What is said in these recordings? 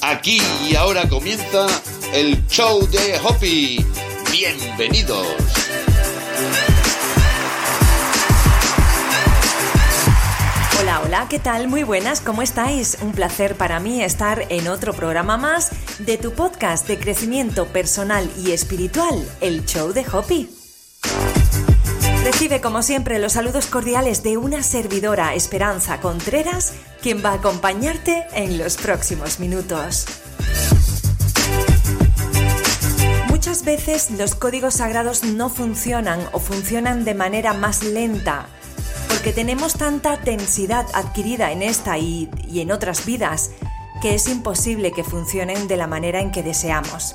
Aquí y ahora comienza el show de Hoppy. Bienvenidos. Hola, hola, ¿qué tal? Muy buenas, ¿cómo estáis? Un placer para mí estar en otro programa más de tu podcast de crecimiento personal y espiritual, el show de Hoppy. Recibe como siempre los saludos cordiales de una servidora, Esperanza Contreras, quien va a acompañarte en los próximos minutos. Muchas veces los códigos sagrados no funcionan o funcionan de manera más lenta porque tenemos tanta tensidad adquirida en esta y, en otras vidas que es imposible que funcionen de la manera en que deseamos.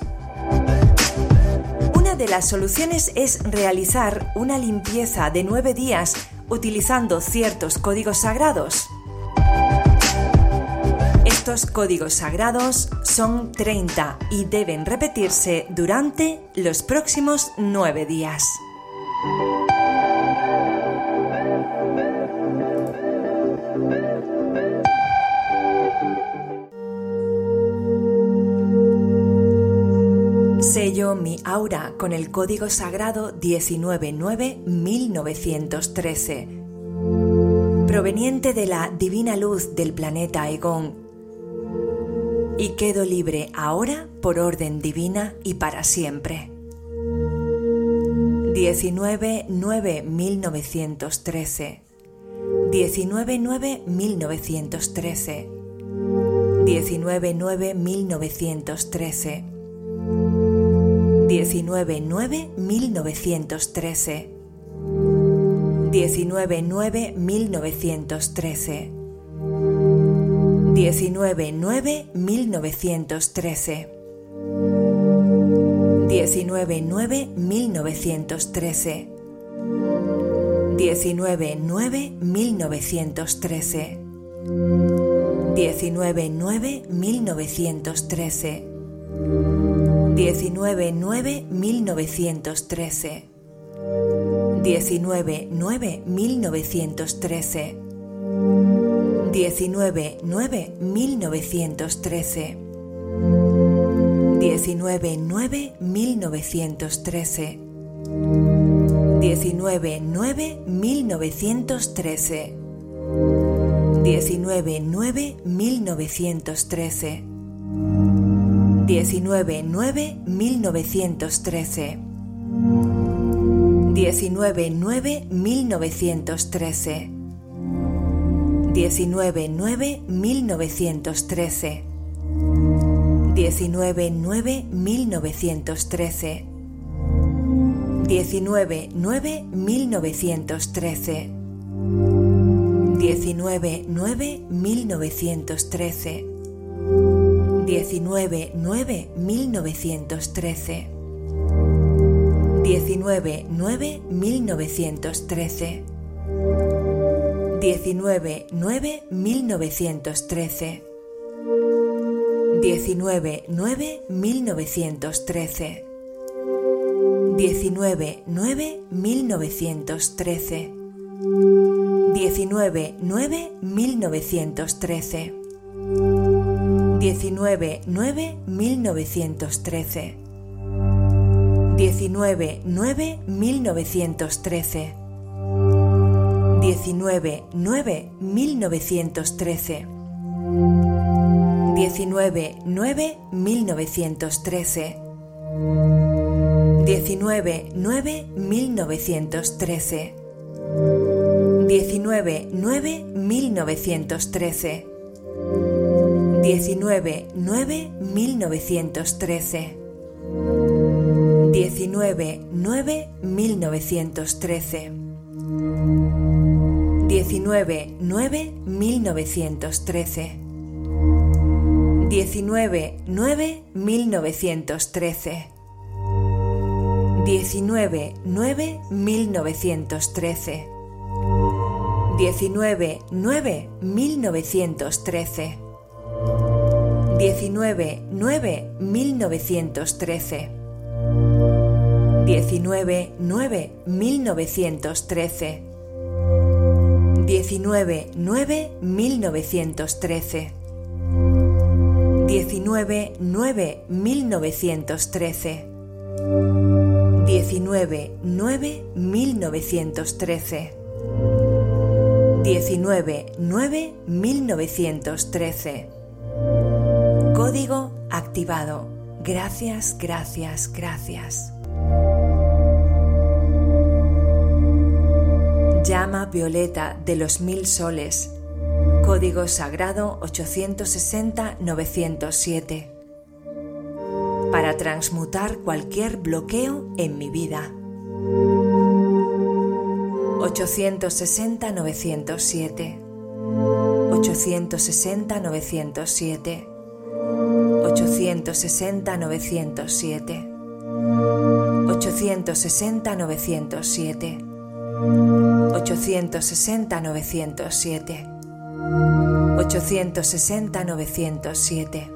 De las soluciones es realizar una limpieza de nueve días utilizando ciertos códigos sagrados. Estos códigos sagrados son 30 y deben repetirse durante los próximos nueve días. Sello mi aura con el código sagrado 199-1913, proveniente de la divina luz del planeta Egon, y quedo libre ahora por orden divina y para siempre. 19-9-1913 19-9-1913 19-9-1913 19-9-1913 19-9-1913 19-9-1913 19-9-1913 19-9-1913 19-9-1913 19-9-1913 19-9-1913 19-9-1913 19-9-1913 19-9-1913 19-9-1913 19-9-1913 19-9-1913 19-9-1913 19-9-1913 19-9-1913 19-9-1913 19-9-1913 19-9-1913 19-9-1913 19-9-1913 19-9-1913 19-9-1913 19-9-1913 19-9-1913 19-9-1913 19-9-1913 19-9-1913 19-9-1913 19-9-1913 19-9-1913 19-9-1913 19-9-1913 19-9-1913 19-9-1913 19-9-1913 19-9-1913 19 9 1913 19 9 1913 19 9 1913 19 9 1913 Código activado. Gracias, gracias, gracias. Llama violeta de los mil soles. Código sagrado 860-907. Para transmutar cualquier bloqueo en mi vida. 860-907. 860-907. 860-907. 860-907. 860-907. 860-907.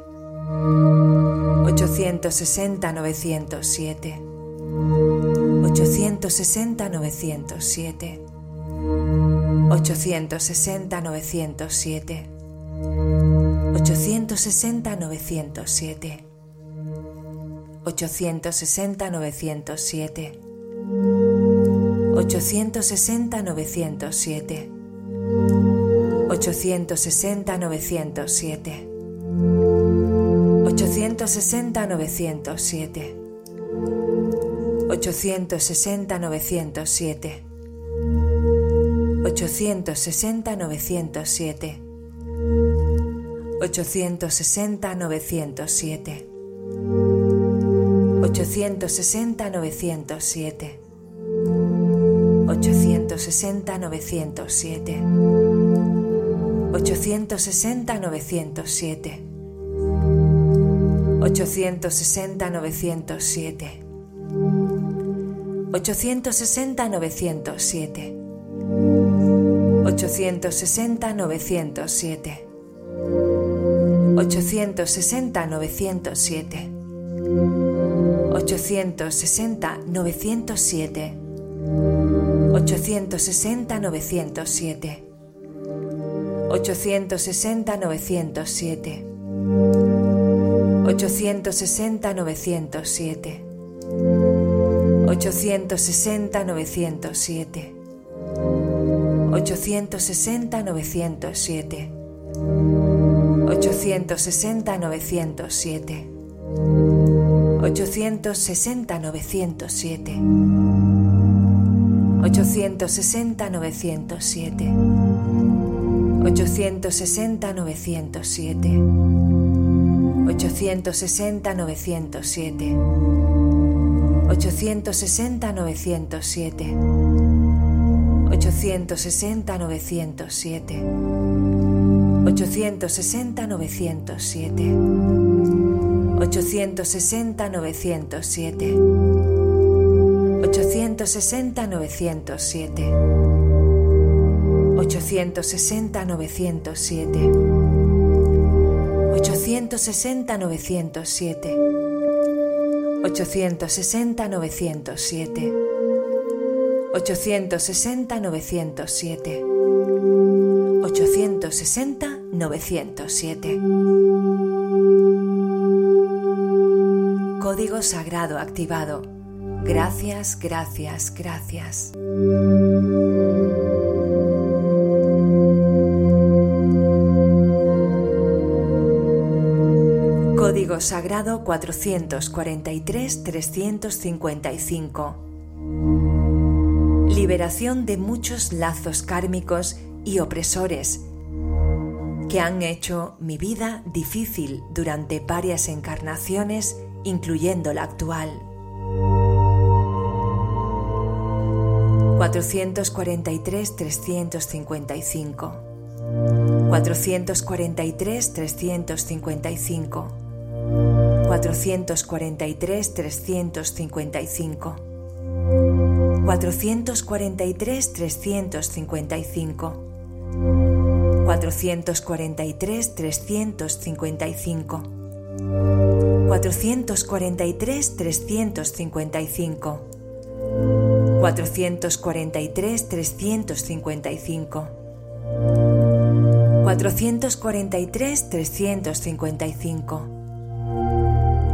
860-907. 860-907. 860-907. 860-907. 860-907. 860-907. 860-907. 860-907. 860-907. 860-907. 860-907. 860-907. 860-907. 860-907. 860-907. 860-907. 860-907. 860-907. 860-907. 860-907. 860-907. 860-907. 860-907. 860-907. 860-907. 860-907. 860-907. 860-907. 860-907. 860-907. 860-907. 860-907. 860-907. 860-907. 860-907. 860-907. 860-907. 860-907. 860-907. Código sagrado activado. Gracias, gracias, gracias. Código sagrado 443-355. Liberación de muchos lazos kármicos y opresores que han hecho mi vida difícil durante varias encarnaciones, incluyendo la actual. 443-355. 443-355. 443-355. 443-355. 443-355. 443-355. 443-355.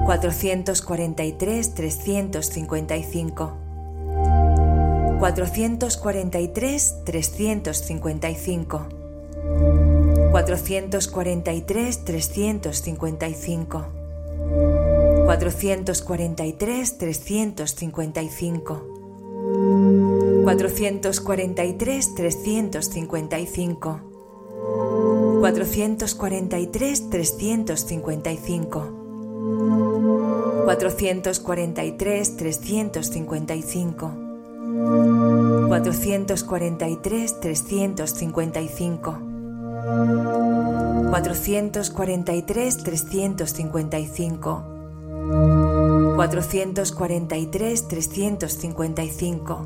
443 355 443 355 443-355. 443-355. 443-355. 443-355. 443-355. 443-355. 443 355 443 355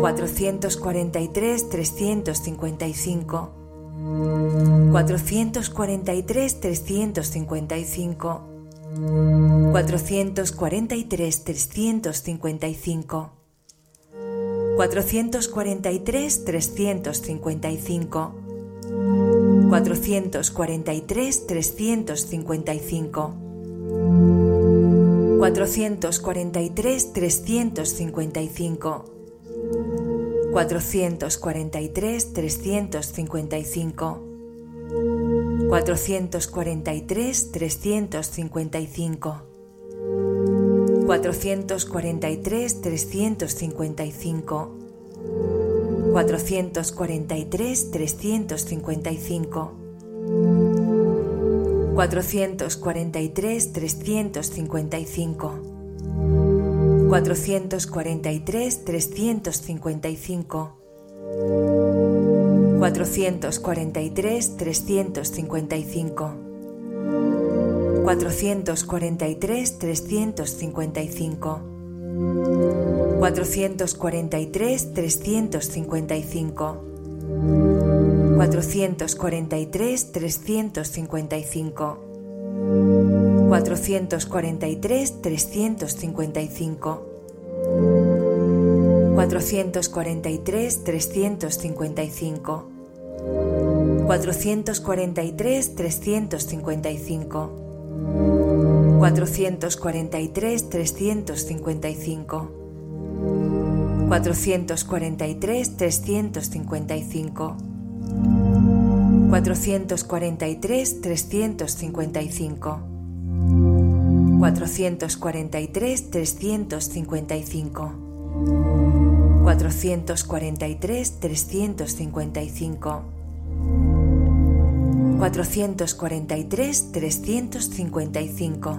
443 355 443 355 443 355 443 355 443 355 443 355 443 355 443 355 443 355 cuatrocientos cuarenta y tres trescientos cincuenta y cinco. cuatrocientos cuarenta y tres trescientos cincuenta y cinco, cuatrocientos cuarenta y tres trescientos cincuenta y cinco, cuatrocientos cuarenta y tres trescientos cincuenta y cinco, cuatrocientos cuarenta y tres trescientos cincuenta y cinco. 443 355 443 355 443 355 443 355 443 355 443 355 cuatrocientos cuarenta y tres trescientos cincuenta y cinco. cuatrocientos cuarenta y tres trescientos cincuenta y cinco. cuatrocientos cuarenta y tres trescientos cincuenta y cinco. cuatrocientos cuarenta y tres trescientos cincuenta y cinco. cuatrocientos cuarenta y tres trescientos cincuenta y cinco.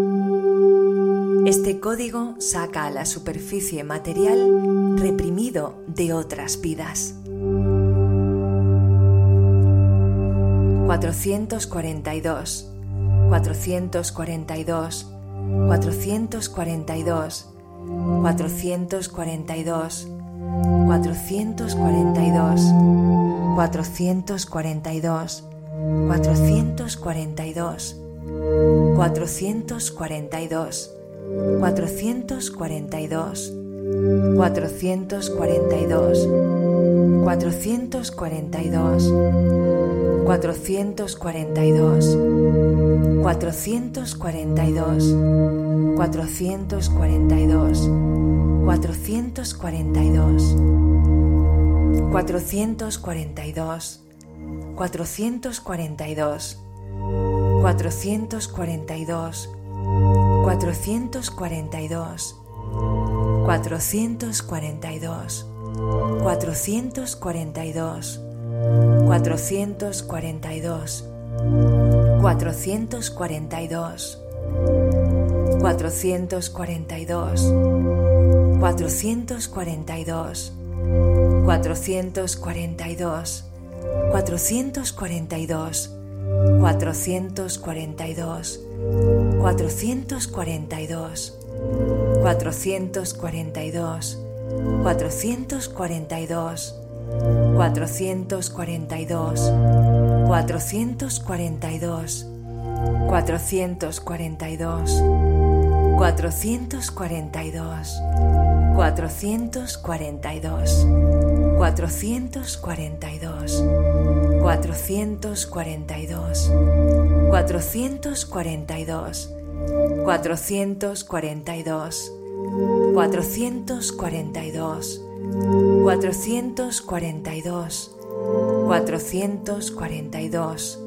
Este código saca a la superficie material reprimido de otras vidas. 442, 442, 442, 442, 442, 442. 442, 442, 442, 442, 442, 442, 442, 442, 442, 442, 442, 442, 442, 442, 442, 442, 442, 442, 442, 442, 442, 442, 442, 442, 442, 442, 442, 442, 442, 442, 442, 442, 442, 442, 442, 442, 442,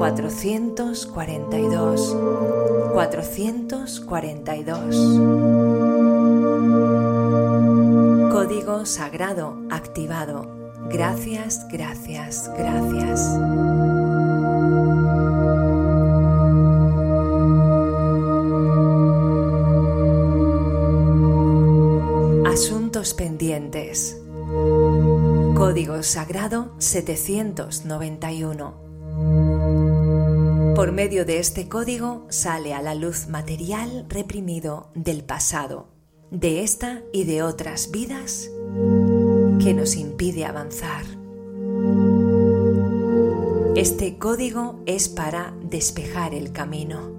442, 442. Código sagrado activado. Gracias, gracias, gracias. Sagrado 791. Por medio de este código sale a la luz material reprimido del pasado, de esta y de otras vidas que nos impide avanzar. Este código es para despejar el camino.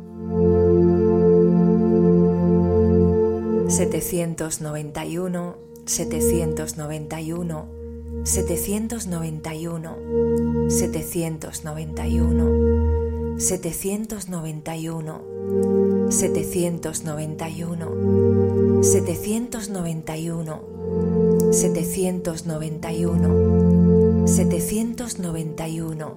791, 791, 791, 791. 791, 791, 791, 791, 791,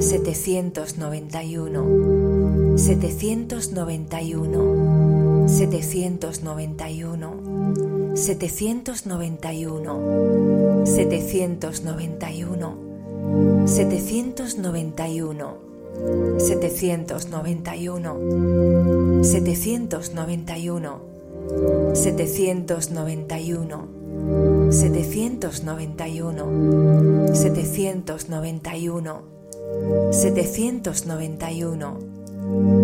791, 791, 791, Setecientos noventa y uno setecientos noventa y uno, setecientos noventa y uno, setecientos noventa y uno, setecientos noventa y uno, setecientos noventa y uno, setecientos noventa y uno, setecientos noventa y uno, setecientos noventa y uno,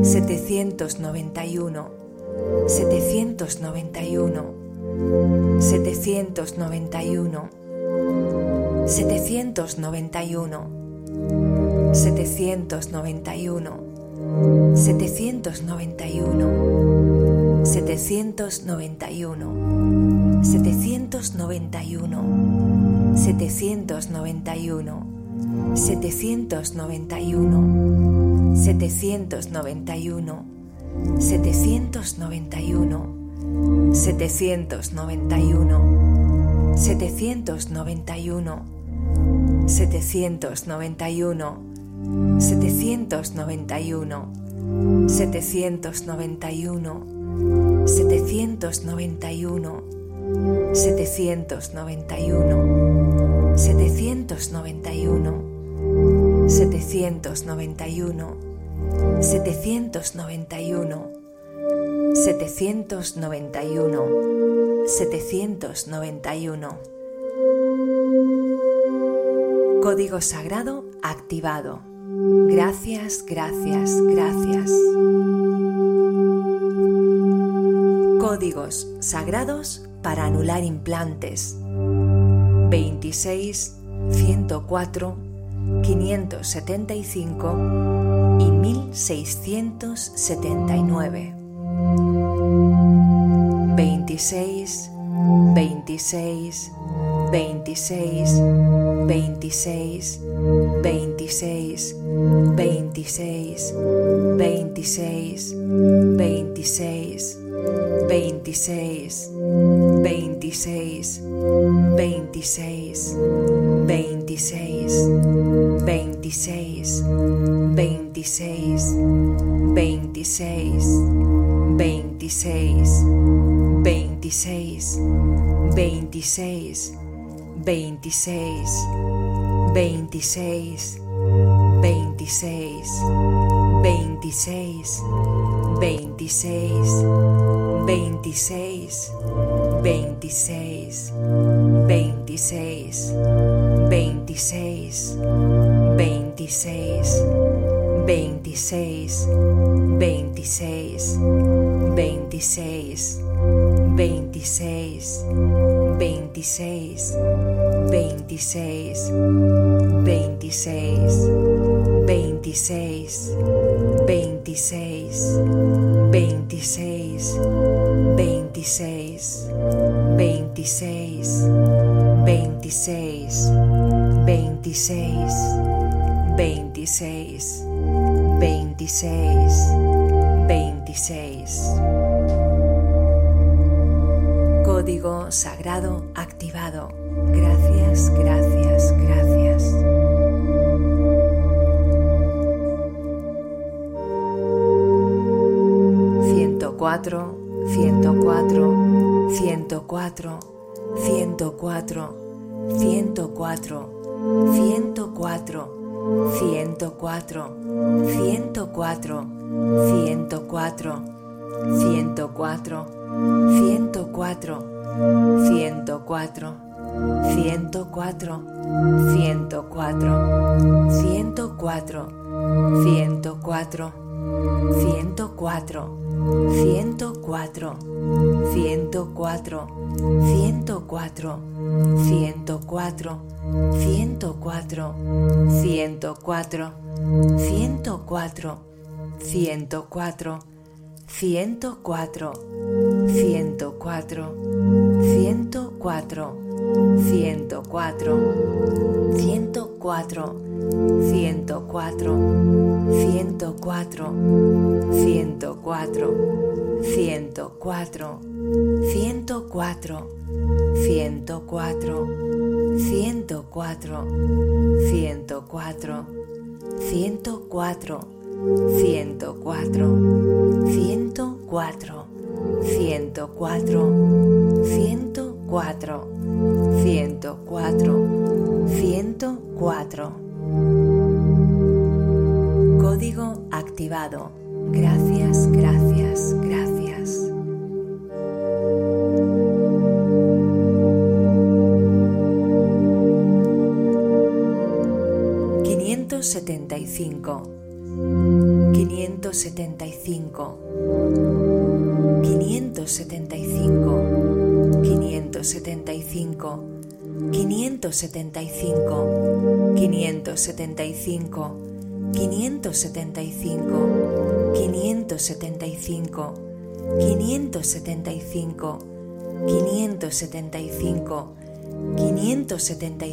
setecientos noventa y uno, setecientos noventa y uno. Setecientos noventa y uno, setecientos noventa y uno, setecientos noventa y uno, setecientos noventa y uno, setecientos noventa y uno, setecientos noventa y uno, setecientos noventa y uno, setecientos noventa y uno, setecientos noventa y uno, setecientos noventa y uno. 791, 791, 791, 791, 791, 791, 791, 791, 791, 791, 791, 791. Código sagrado activado. Gracias, gracias, gracias. Códigos sagrados para anular implantes. 26, 104, 575 y 1679. 26, 26, 26, 26, 26, 26, 26, 26, 26, 26, 26, 26, 26, 26, 26, 26, 26, 26, 26, 26, 26, 26, 26, 26, 26, 26, 26, 26, 26, 26, 26, 26, 26, 26, 26, 26, 26, 26, 26, 26, 26, 26 veintiséis, veintiséis, veintiséis. Código sagrado activado. Gracias, gracias, gracias. Ciento cuatro, ciento cuatro, ciento cuatro, ciento cuatro, ciento cuatro, ciento cuatro, 104, 104, 104, 104, 104, 104. 104, 104, 104, 104, 104. 104, 104, 104, 104, 104, 104, 104, 104 ciento cuatro, ciento cuatro, ciento cuatro, ciento cuatro, ciento cuatro, ciento cuatro, ciento 104, 104, 104, 104, 104, 104. Código activado. Gracias, gracias, gracias. Quinientos setenta y cinco quinientos setenta y cinco, quinientos setenta y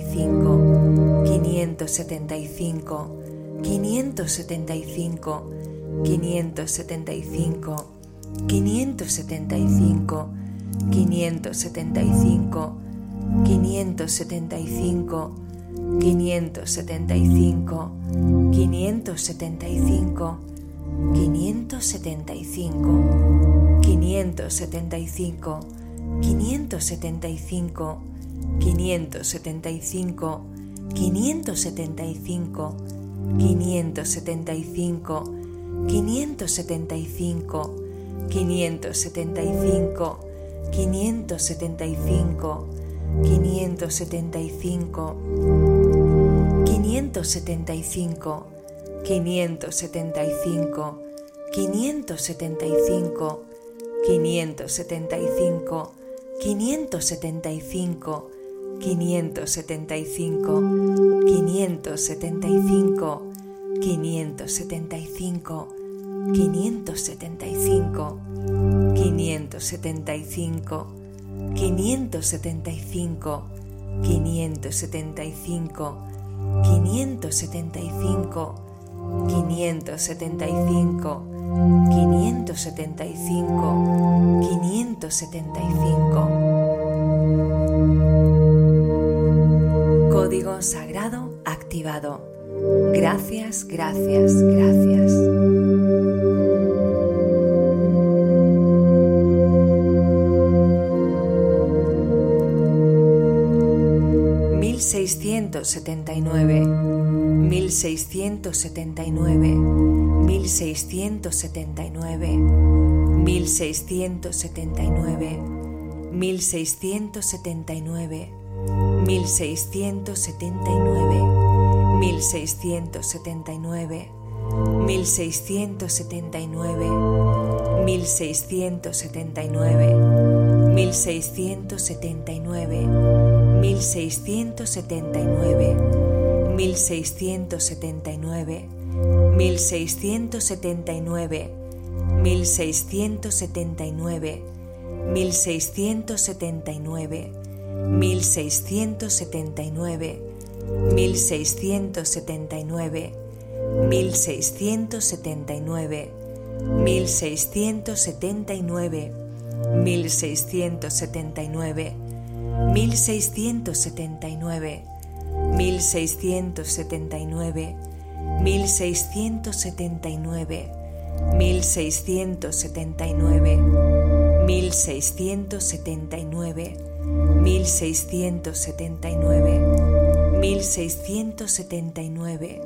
cinco, quinientos setenta y cinco, quinientos setenta y cinco, quinientos setenta y cinco, quinientos setenta y cinco, quinientos setenta y cinco, quinientos setenta y cinco, quinientos Quiniento setenta y cinco, quinientos setenta y cinco, quinientos setenta y cinco, quinientos setenta y cinco, quinientos setenta y cinco, quinientos setenta y cinco, quinientos setenta y cinco, quinientos setenta y cinco, quinientos setenta y cinco, quinientos setenta y cinco, quinientos setenta y cinco. Código sagrado activado. Gracias, gracias, gracias. Mil seiscientos setenta y nueve, mil seiscientos setenta y nueve, mil seiscientos setenta y nueve, mil seiscientos setenta y nueve, mil seiscientos setenta y nueve, mil seiscientos setenta y nueve, mil seiscientos setenta y nueve, 1679, 1679, 1679, 1679, 1679, 1679, 1679, 1679, 1679, 1679, 1679, 1679, 1679, 1679, 1679, 1679, 1679, Milsecientos setenta y nueve, mil seiscientos setenta y nueve,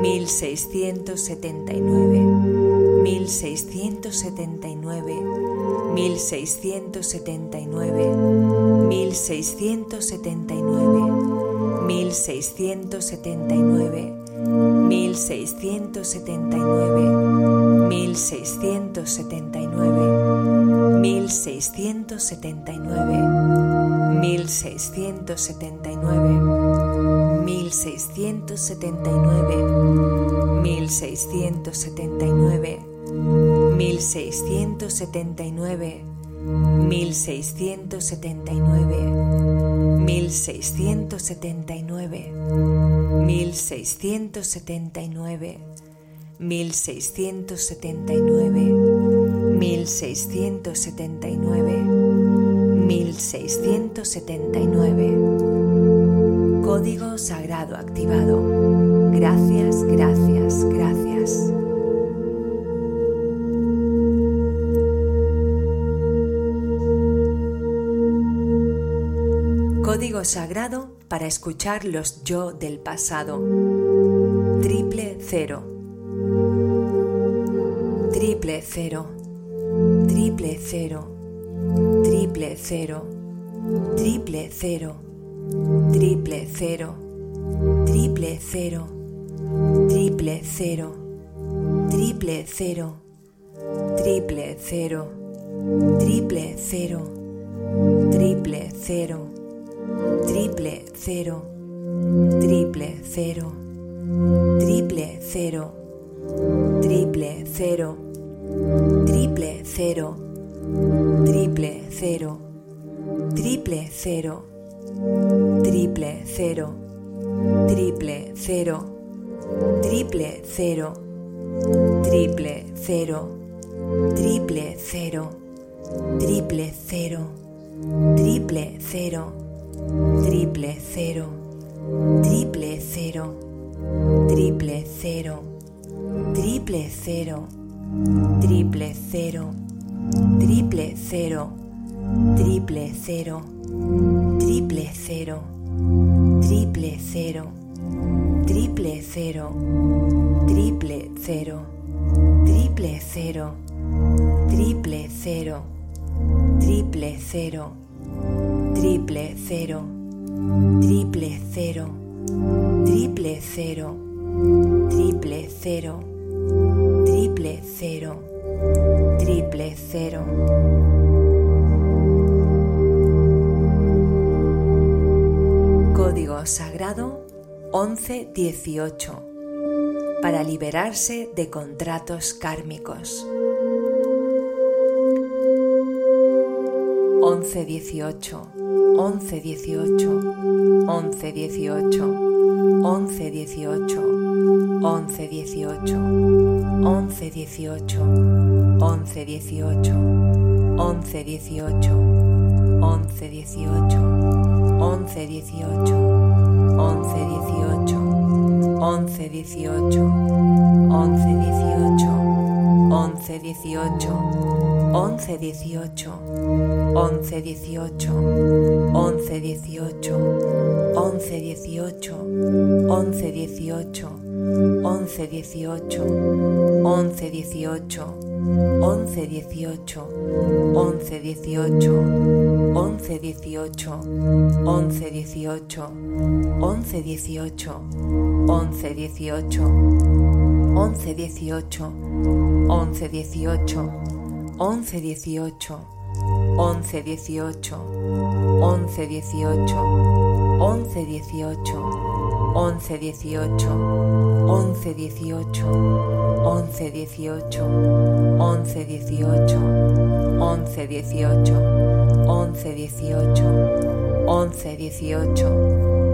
mil seiscientos setenta y nueve, mil seiscientos setenta y nueve, mil seiscientos setenta y nueve, mil seiscientos setenta y nueve, mil seiscientos setenta y nueve, mil seiscientos setenta y nueve, mil seiscientos setenta y nueve, mil seiscientos setenta y nueve. 1679, 1679, 1679, 1679, 1679, 1679, 1679, 1679, 1679, 1679. Código sagrado activado. Gracias, gracias, gracias. Código sagrado para escuchar los yo del pasado. Triple cero. Triple cero. Triple cero. Triple cero. Triple cero triple cero, triple cero, triple cero, triple cero, triple cero, triple cero, triple cero, triple cero, triple cero, triple cero, triple cero, triple cero, triple cero, triple cero triple cero, triple cero, triple cero, triple cero, triple cero, triple cero, triple cero, triple cero, triple cero, triple cero, triple cero, triple cero, triple cero, triple cero triple cero, triple cero, triple cero, triple cero, triple cero, triple cero, triple cero, triple cero, triple cero, triple cero, triple cero, triple cero, triple cero. Código Sagrado 1118 para liberarse de contratos kármicos. 1118 1118 1118 1118 1118 1118 1118 1118 1118 11, 18, 11, 18, 11, 18, 11, 18, 11, 18, 11, 18, 11, 18, 11, 18, 11, 18, 11, 18, 11, 18, 11, 18, 11, 18, 11, 18, 11, 18, 11, 18, 11, 18, 11, 18, once dieciocho, once dieciocho, once dieciocho, once dieciocho, once dieciocho, once dieciocho, once dieciocho, once dieciocho, once dieciocho, once dieciocho, once dieciocho, once dieciocho, once dieciocho, once dieciocho,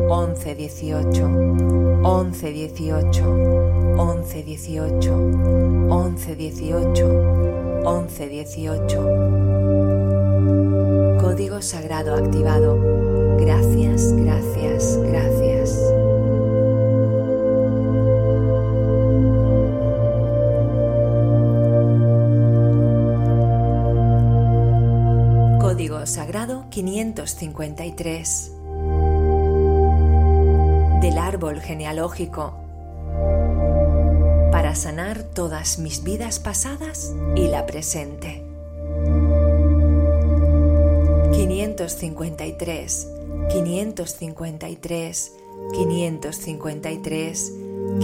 once dieciocho. 11 18 11 18 11 18 Código sagrado activado. Gracias, gracias, gracias. 553 del árbol genealógico. Para sanar todas mis vidas pasadas y la presente. 553, 553, 553,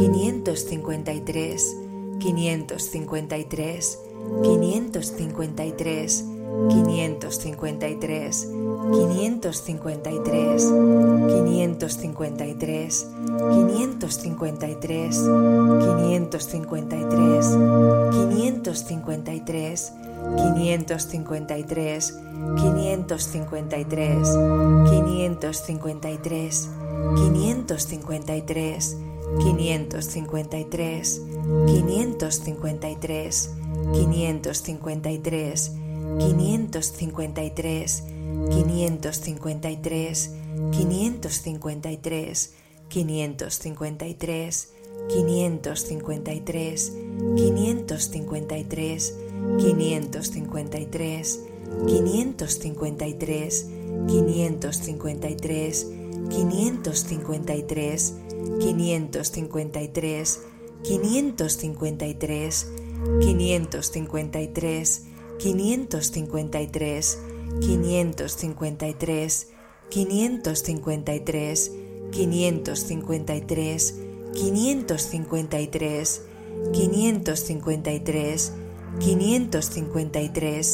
553, 553, 553, 553, 553, 553, 553, 553, 553, 553, 553, 553, 553, 553, 553, 553, 553, 553, 553, 553, 553, 553, 553, 553, 553, 553, 553, 553, 553, 553, 553, 553, 553, 553, 553, 553, 553,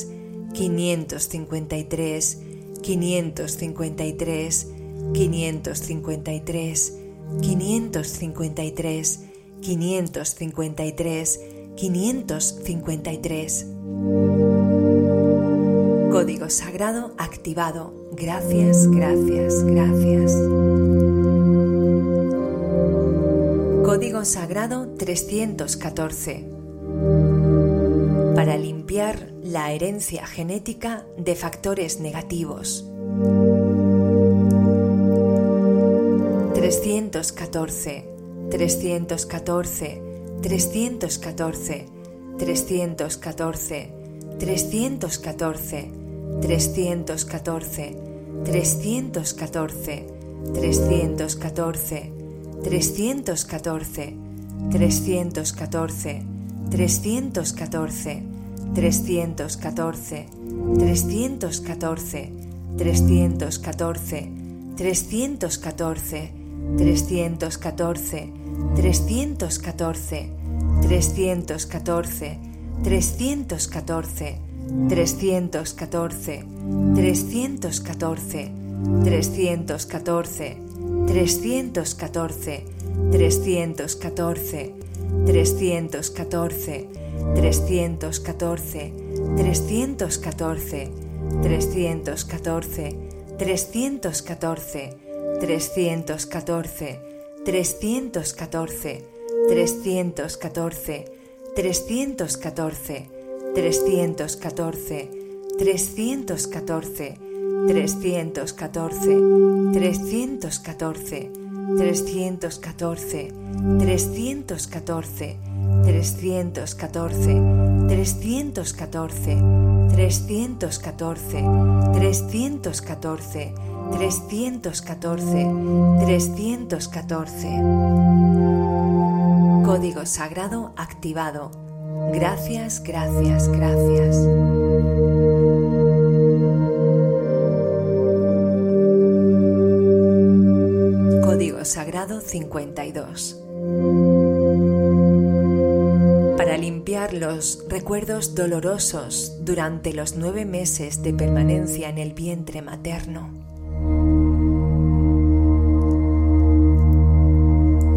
553, 553, 553, 553. Código sagrado activado. Gracias, gracias, gracias. Código sagrado 314. Para limpiar la herencia genética de factores negativos. 314, 314, 314, 314, 314, 314, 314, 314, 314, 314, 314, 314, 314, 314, 314, 314, 314, 314, 314, 314, 314, 314, 314, 314, 314, 314, 314, 314, 314, 314, 314, 314, 314, 314, 314, 314, 314, 314, 314, 314, 314, 314, 314, 314, 314, 314. Código sagrado activado. Gracias, gracias, gracias. Código sagrado 52. limpiar los recuerdos dolorosos durante los nueve meses de permanencia en el vientre materno.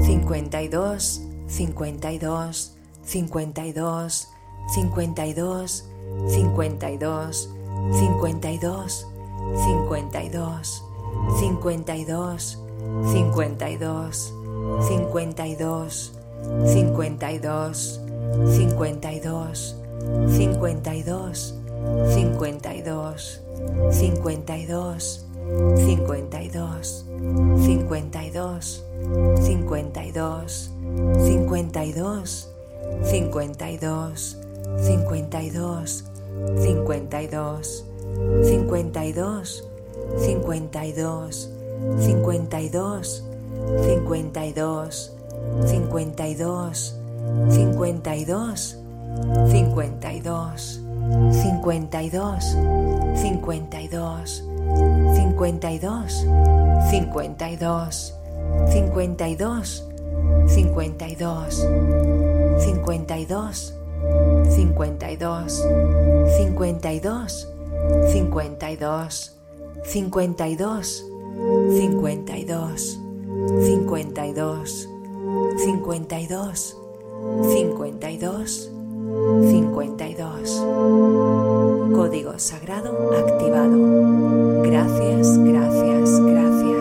52, 52, 52, 52, 52, 52, 52, 52, 52, 52, 52, 52, 52, 52, 52, 52, 52, 52, 52, 52, 52, 52, 52, 52, 52, 52, 52, 52, 52, 52, 52, 52, 52, 52, 52, 52, 52, 52, 52, 52, 52, 52, 52, 52, 52. Código sagrado activado. Gracias, gracias, gracias.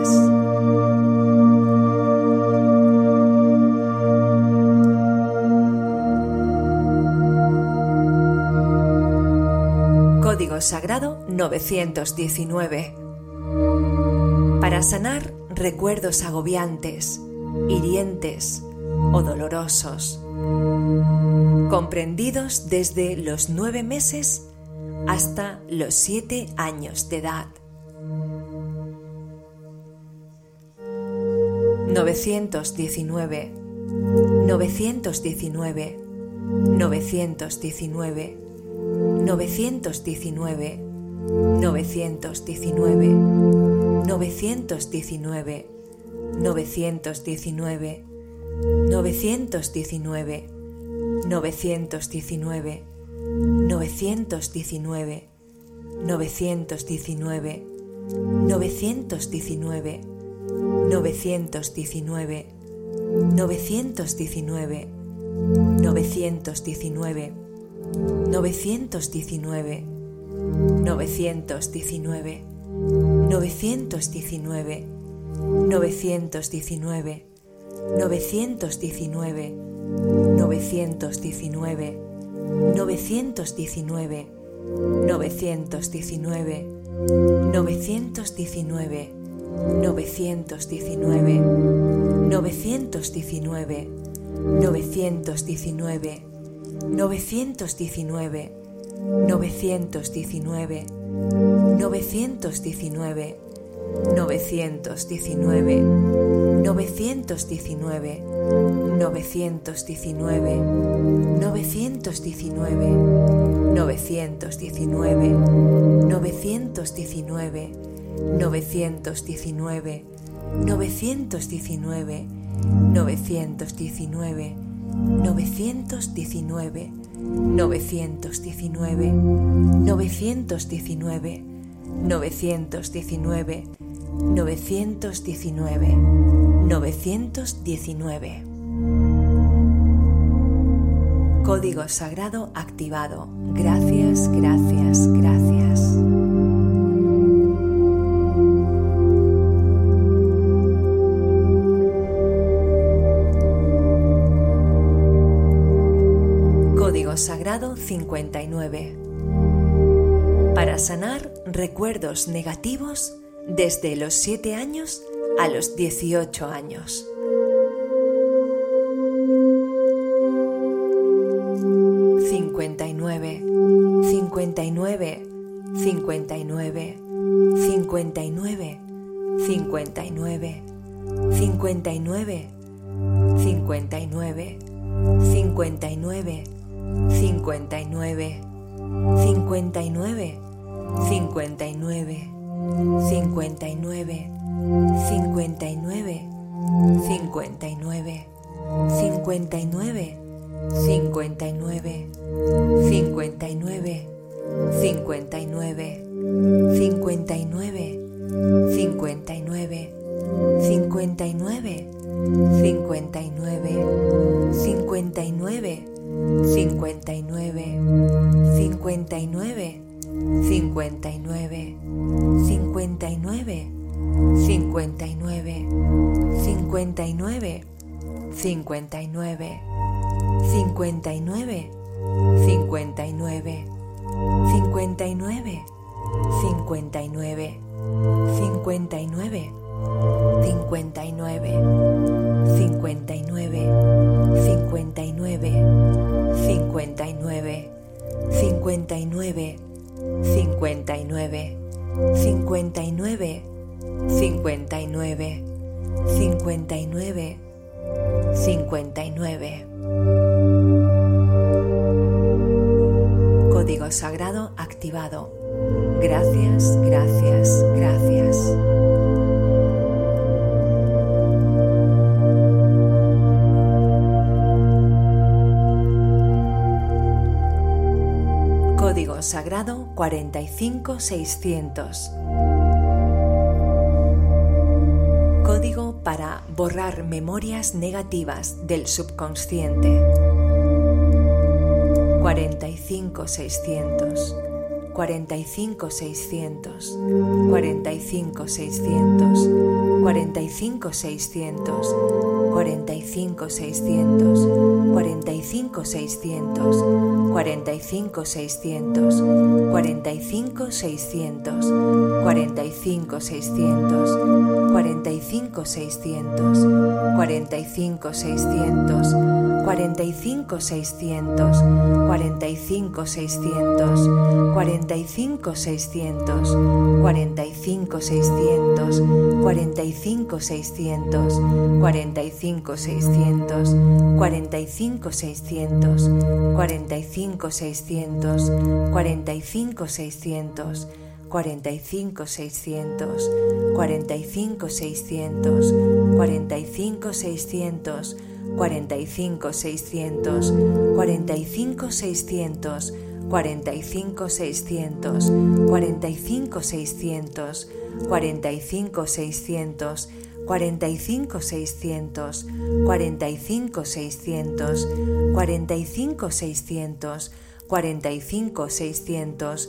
Sagrado 919. Para sanar recuerdos agobiantes, hirientes o dolorosos, comprendidos desde los nueve meses hasta los siete años de edad. 919, 919, 919, 919, 919. 919, 919, 919, 919, 919, 919, 919, 919, 919, 919, 919, 919, 919, 919, 919, 919, 919, 919, 919, 919, 919, 919, 919, 919, 919, 919, 919, 919, 919, 919, 919, 919, 919, 919, 919, 919, 919, 919, 919, 919. Código sagrado activado. Gracias, gracias, gracias. Sagrado 59 para sanar recuerdos negativos desde los 7 años a los 18 años. Cincuenta y nueve, cincuenta y nueve, cincuenta y nueve, cincuenta y nueve, cincuenta y nueve, cincuenta y nueve, cincuenta y nueve, 59, 59, 59, 59, 59, 59, 59, 59, 59, 59, 59, 59, 59, 59, 59, 59, 59, 59, 59, 59, 59, 59, 59, 59, 59, 59, 59, 59, 59, 59, 59, 59, 59, 59, 59, 59, 59. Código sagrado activado. Gracias, gracias, gracias. Sagrado 45600. Código para borrar memorias negativas del subconsciente. 45600. 45 600 45 600 45 600 45 600 45 600 45 600 45 Cuarenta y cinco seiscientos, cuarenta y cinco seiscientos, cuarenta y cinco seiscientos, cuarenta y cinco seiscientos, cuarenta y cinco seiscientos, cuarenta y cinco seiscientos, cuarenta y cinco seiscientos. 45600. 45600. 45600. 45600. 45600. 45600. 45600. 45600. 45600. 45600. 45600.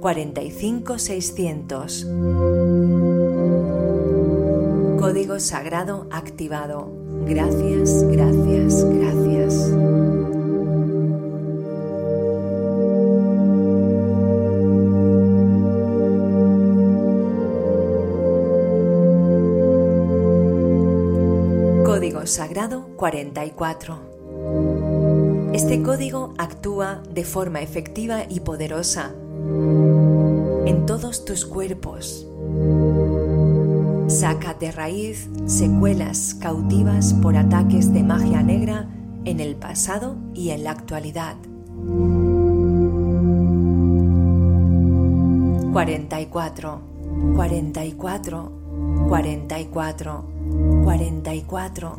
45600. Código sagrado activado. Gracias, gracias, gracias. Código sagrado 44. Este código actúa de forma efectiva y poderosa en todos tus cuerpos. Saca de raíz secuelas cautivas por ataques de magia negra en el pasado y en la actualidad. 44, 44, 44, 44,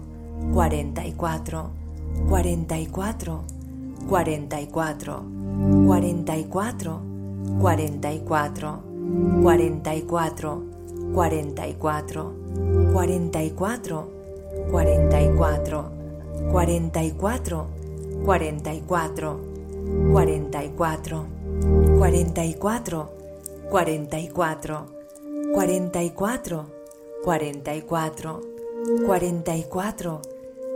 44, 44, 44, 44, 44, 44, 44, 44, 44, 44, 44, 44, 44, 44, 44, 44, 44,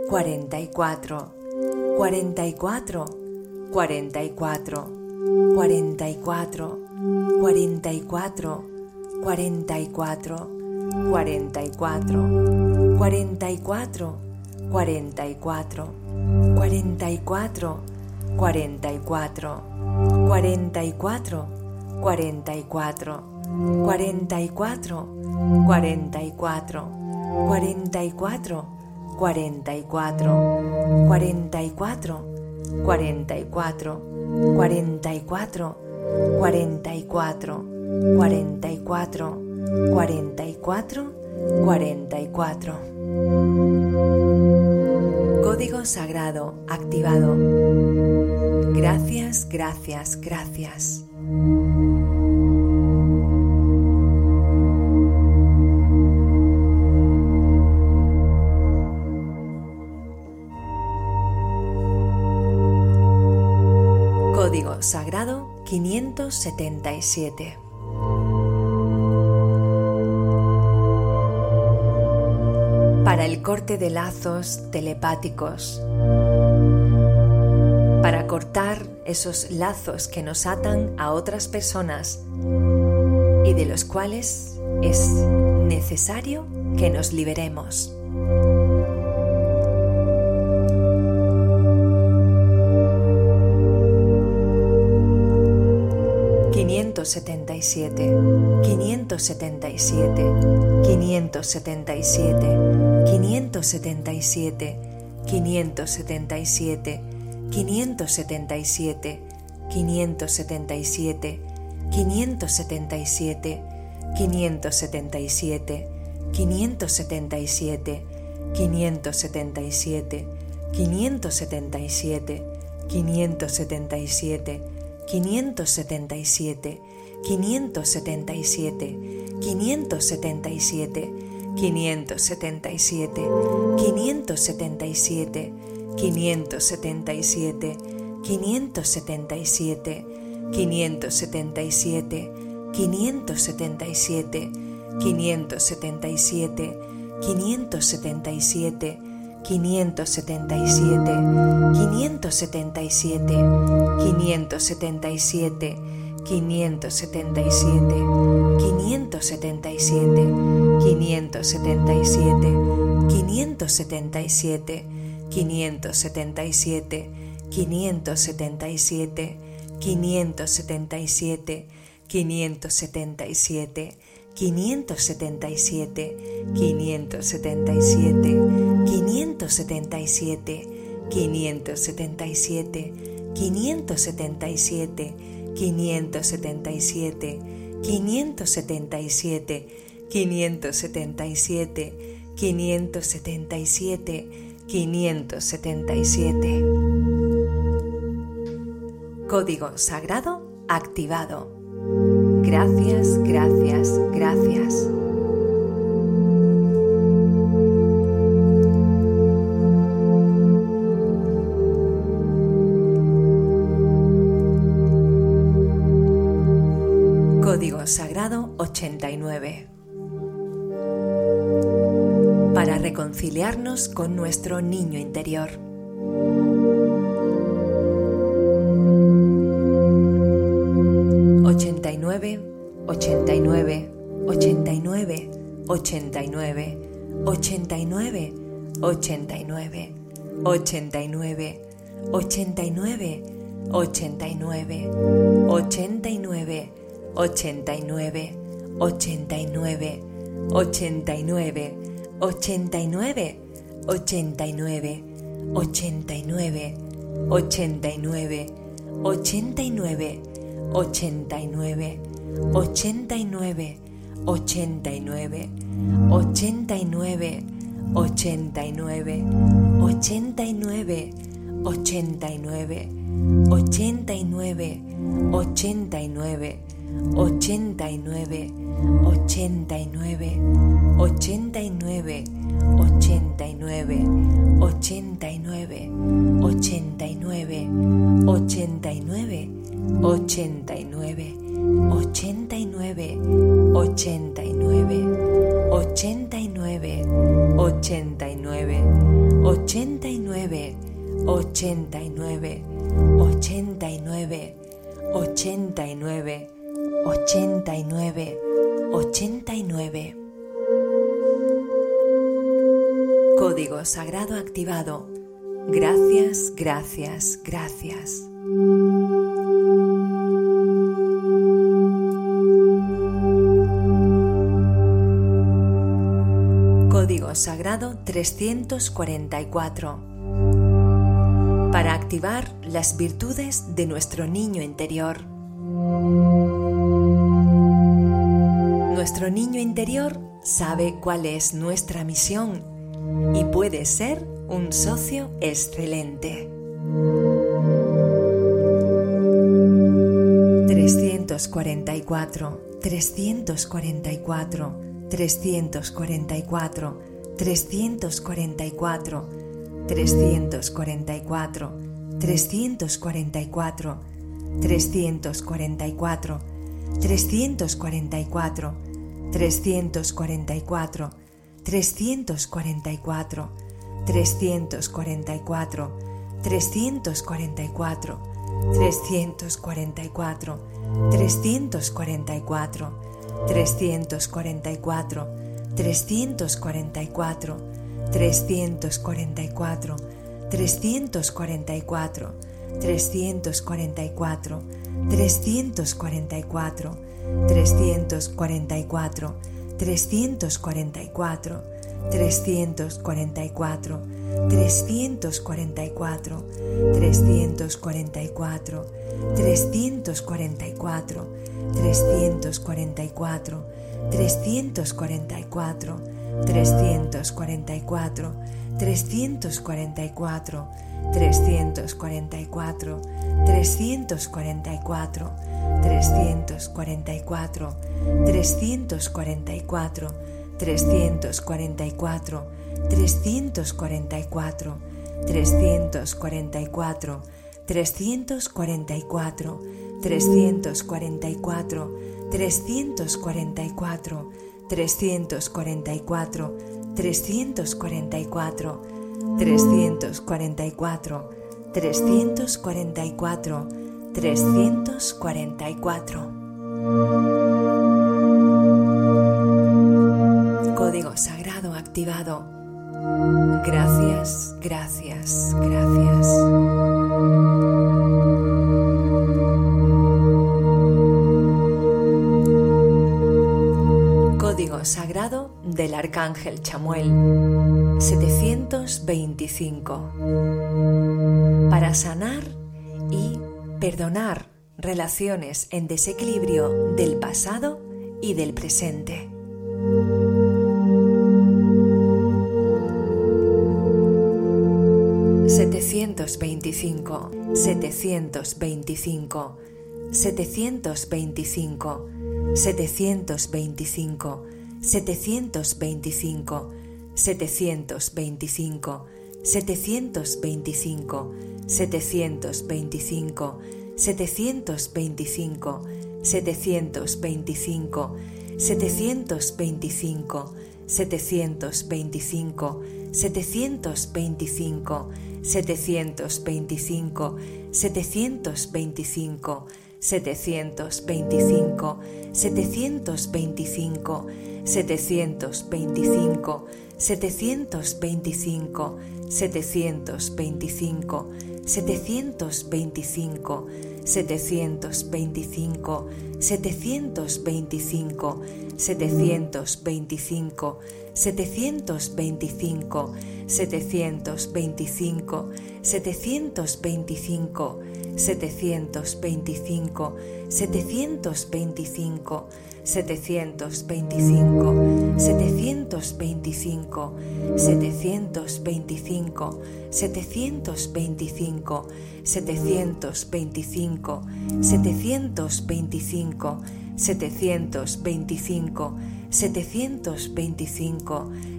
44, 44, 44, 44, 44, 44, 44, 44, 44, 44, 44, 44, 44, 44, 44, 44, 44, 44, 44, 44, 44, 44, 44, 44. Código sagrado activado. Gracias, gracias, gracias. Sagrado 577. Para el corte de lazos telepáticos. Para cortar esos lazos que nos atan a otras personas y de los cuales es necesario que nos liberemos. 577, 577, 577, 577, 577, 577, 577, 577, 577, 577, 577, 577, 577, 577, 577, 577, 577, 577, 577, 577, 577, 577, 577, 577, 577, 577, 577, 577, 577, 577, 577, 577, 577, 577, 577, 577, 577, 577, 577, 577, 577, 577, 577, 577, 577, 577. Código sagrado activado. Gracias, gracias, gracias. Para reconciliarnos con nuestro niño interior. Ochenta y nueve, ochenta y nueve, ochenta y nueve, ochenta y nueve, ochenta y nueve, ochenta y nueve, ochenta y nueve, ochenta y nueve, ochenta y nueve, ochenta y nueve, ochenta y nueve. 89, 89, 89, 89, 89, 89, 89, 89, 89, 89, 89, 89, 89, 89, 89, 89, 89, 89, 89, 89, 89, 89, 89, 89, 89, 89, 89, 89, 89, 89, 89, 89, 89, 89. Código sagrado activado. Gracias, gracias, gracias. Código sagrado 344 para activar las virtudes de nuestro niño interior. Nuestro niño interior sabe cuál es nuestra misión y puede ser un socio excelente. 344, 344, 344, 344, 344, 344, 344, 344, 344, 344, 344, 344, 344, 344, 344, 344, 344, 344, 344, 344, 344, 344, 344, 344, 344, 344, 344, 344, 344, 344, 344, 344, 344, 344, 344, 344, 344, 344, 344, 344, 344, 344, 344, 344, 344. Código sagrado activado. Gracias, gracias, gracias. Del Arcángel Chamuel 725. Para sanar y perdonar relaciones en desequilibrio del pasado y del presente. Setecientos veinticinco, setecientos veinticinco, setecientos veinticinco, setecientos veinticinco, setecientos veinticinco, setecientos veinticinco, setecientos veinticinco, setecientos veinticinco, setecientos veinticinco, setecientos veinticinco, setecientos veinticinco, setecientos veinticinco, setecientos veinticinco, setecientos veinticinco, setecientos veinticinco, setecientos veinticinco, setecientos veinticinco, setecientos veinticinco, setecientos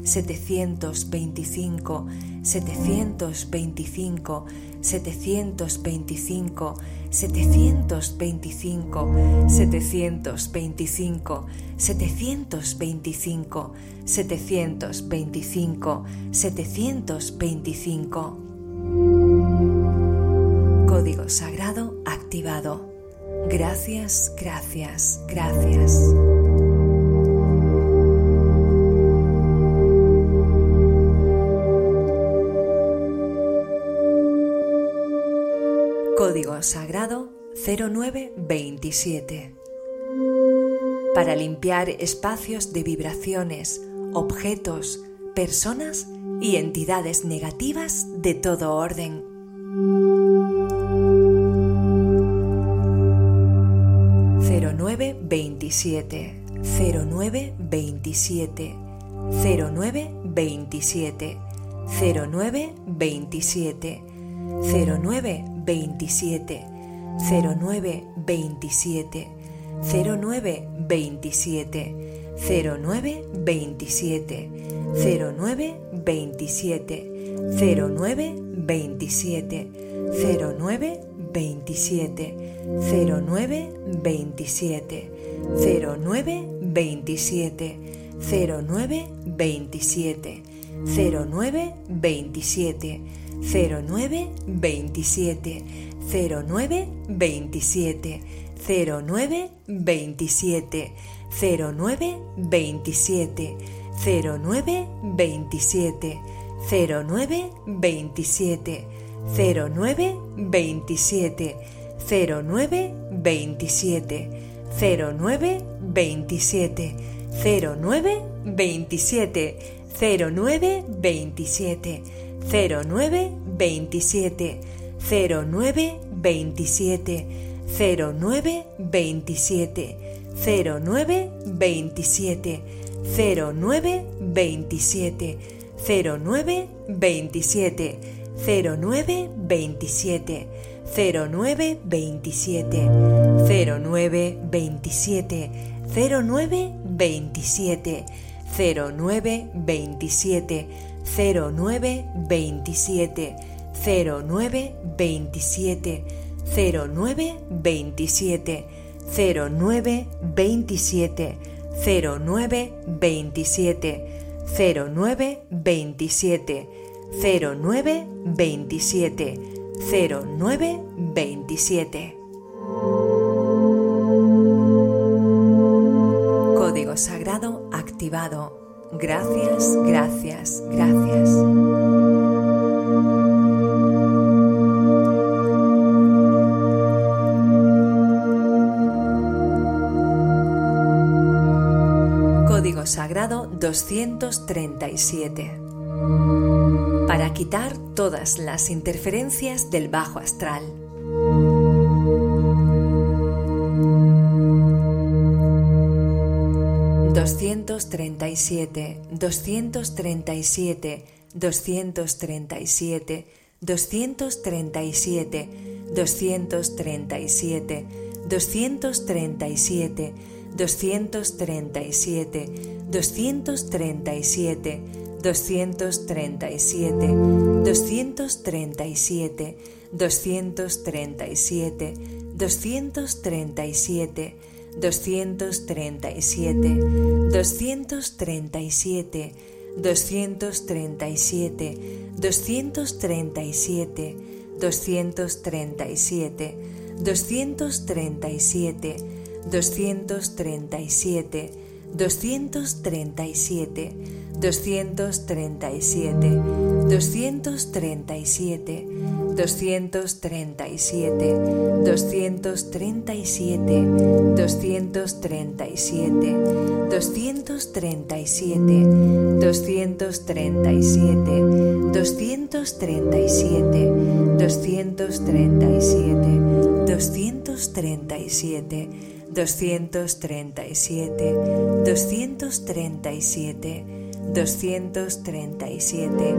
setecientos veinticinco setecientos veinticinco setecientos veinticinco setecientos veinticinco setecientos veinticinco setecientos veinticinco setecientos veinticinco setecientos veinticinco. Código sagrado activado. Gracias gracias gracias. Sagrado 0927. Para limpiar espacios de vibraciones, objetos, personas y entidades negativas de todo orden. Cero nueve veintisiete, cero nueve veintisiete, cero nueve veintisiete, cero nueve veintisiete, cero nueve veintisiete, cero nueve veintisiete, cero nueve veintisiete. 0927 0927 0927 0927 0927 0927 0927 0927 0927 0927 0927 0927 0927 0927 0927 0927 0927 0927 0927 0927 0927 0927 0927 0927 0927 0927 0927 0927 0927 0927 0927 0927 0927 0927 0927 0927 0927 0927 Código sagrado activado. Gracias, gracias, gracias. Sagrado 237 para quitar todas las interferencias del bajo astral. 237, 237, 237, 237, 237, 237, 237, 237, 237, 237, 237, 237, 237, 237, 237, 237, 237, 237, 237, 237, 237, 237, 237, 237, 237, 237, 237, 237, 237, 237, 237, 237, 237, 237,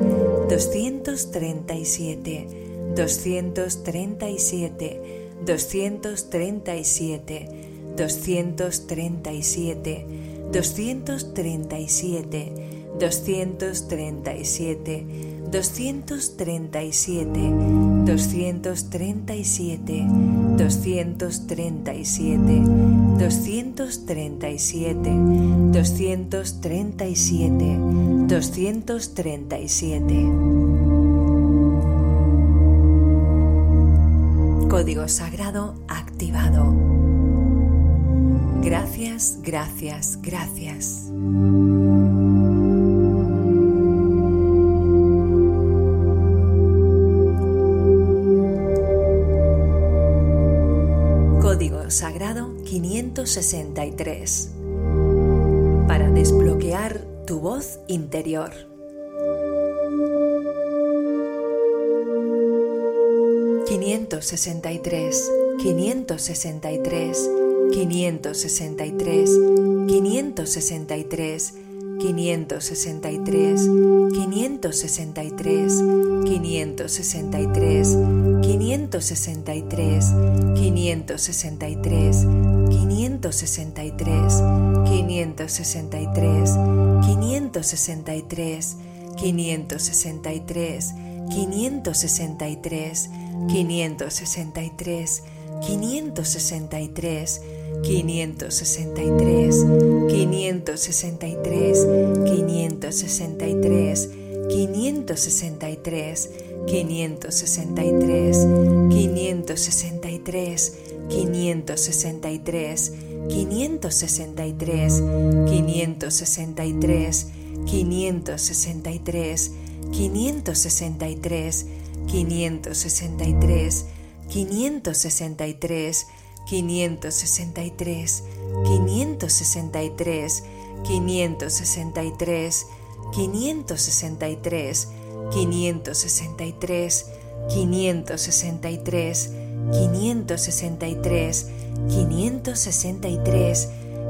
237, 237, 237, 237, 237, 237, 237, 237, 237, 237, 237, 237. Código sagrado activado. Gracias, gracias, gracias. Sagrado 563 para desbloquear tu voz interior. 563, 563, 563, 563, 563, 563, 563, 563, 563, 563, 563, 563, 563, 563, 563, 563, 563, 563, 563, 563, 563, 563, 563, 563, 563, 563, 563, 563, 563, 563, 563, 563, 563, 563, 563, 563, 563,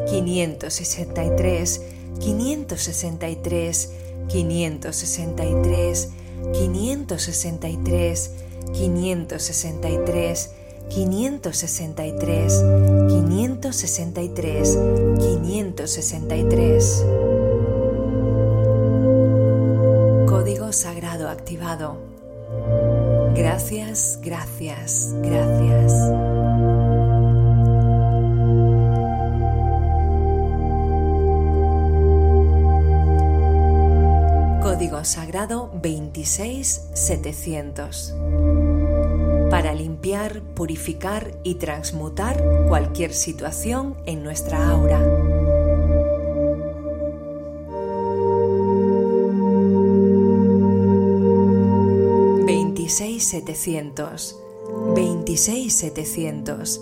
563, 563, 563, 563, 563, 563, 563, 563. Código sagrado activado. Gracias, gracias, gracias. Código Sagrado 26700 para limpiar, purificar y transmutar cualquier situación en nuestra aura. Setecientos, veintiséis setecientos,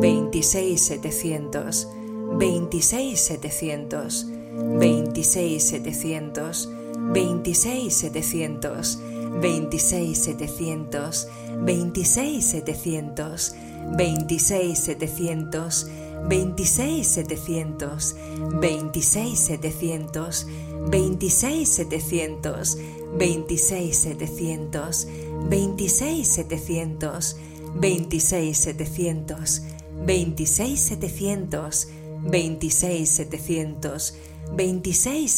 veintiséis setecientos, veintiséis setecientos, veintiséis setecientos, veintiséis setecientos, veintiséis setecientos, veintiséis setecientos, veintiséis setecientos, veintiséis setecientos, veintiséis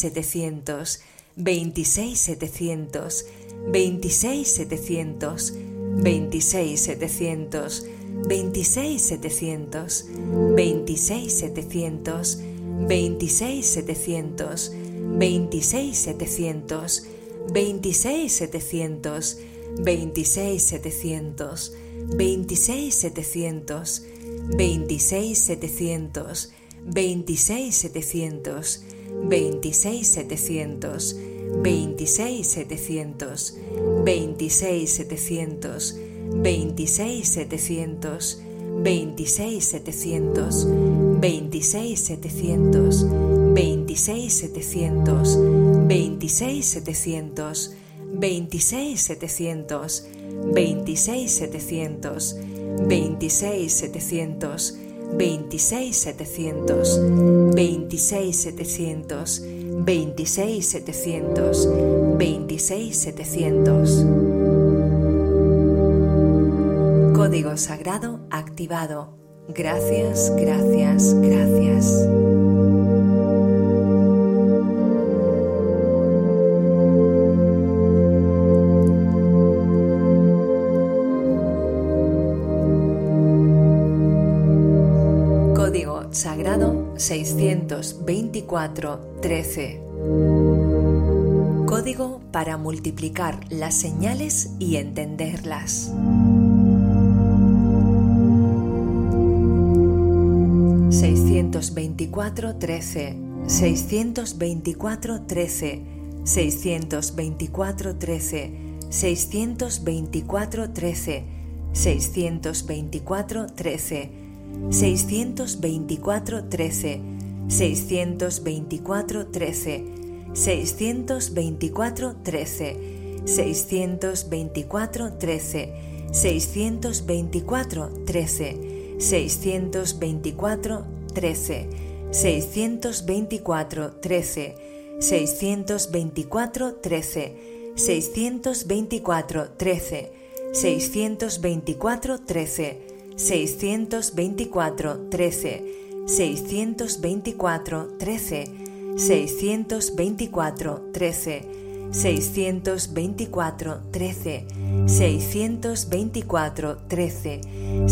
setecientos, veintiséis setecientos, veintiséis setecientos, veintiséis setecientos, veintiséis setecientos, veintiséis setecientos, veintiséis setecientos, veintiséis setecientos, veintiséis setecientos, veintiséis setecientos, veintiséis setecientos, veintiséis setecientos, veintiséis 26700, 26700, 26700, 26700. Código sagrado activado. Gracias, gracias, gracias. 624 13. Código para multiplicar las señales y entenderlas. 624 13, 624 13, 624 13, 624 13, 624 13, 624 13, 624 13, 624 13, 624 13, 624 13 624 13 624 13 624 13 624 13 624 13 624 13 624 13 624 13 624 13 624 13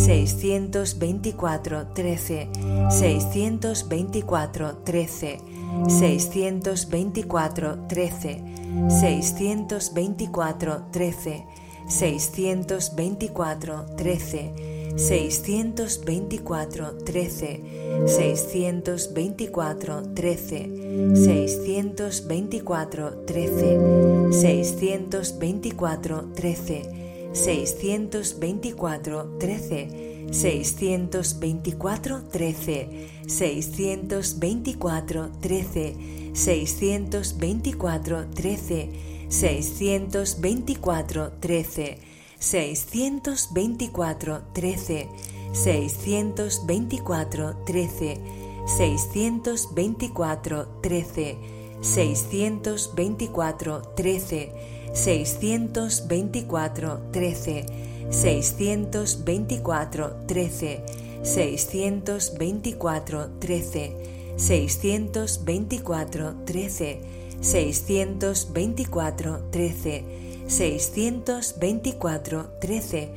624 13 624 13 624 13 624 13 624 13 624 13 624 13 624 13 624 13 624 13 624 13 624 13 624 13 624 13 624 13 624 13 624 13 624 13 624 13 624 13 624 13 624 13 624 13 624 13 624 13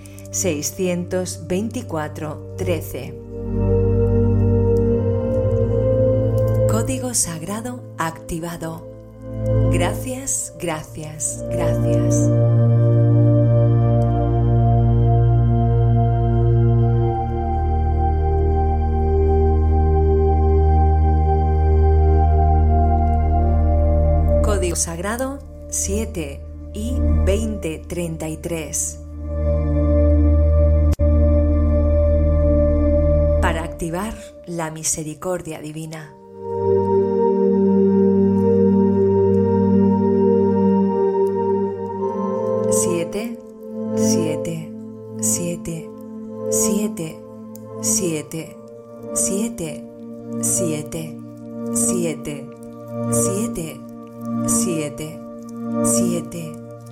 Código sagrado activado. Gracias, gracias, gracias. Código sagrado 7 y 2033. Para activar la misericordia divina. Siete, siete, siete, siete, siete, siete, siete, siete, siete, siete siete,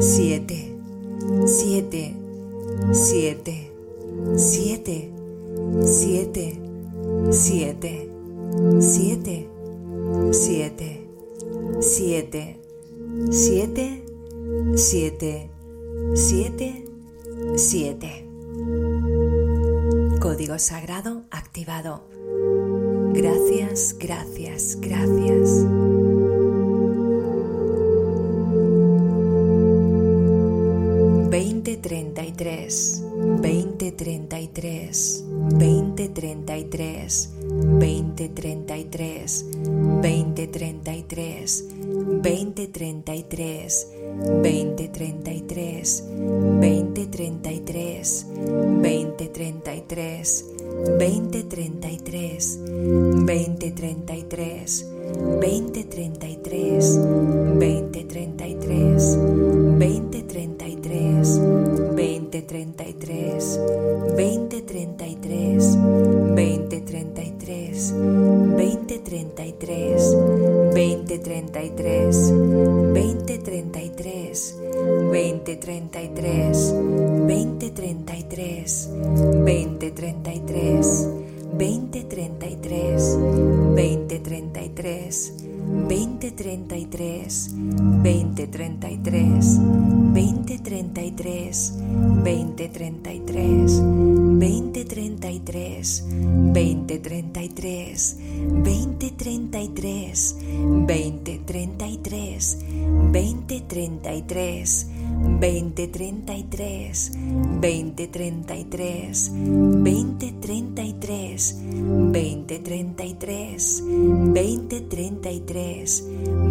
7, 7, 7, 7, 7, 7, 7, 7, 7, 7, 7, 7, 7. Código sagrado activado. Gracias, gracias, gracias. veinte treinta y tres veinte treinta y tres veinte treinta y tres 2033, 2033, 2033, 2033, 2033, 2033, 2033, 2033, 2033, 2033, 2033, 2033, 2033, 2033, 2033, 2033, 2033, 2033, 2033, 2033, 2033, 2033, 2033, 2033, 2033, 2033, 2033, 2033, 2033, 2033, 2033, 2033, 2033, 2033, 2033, 2033, 2033,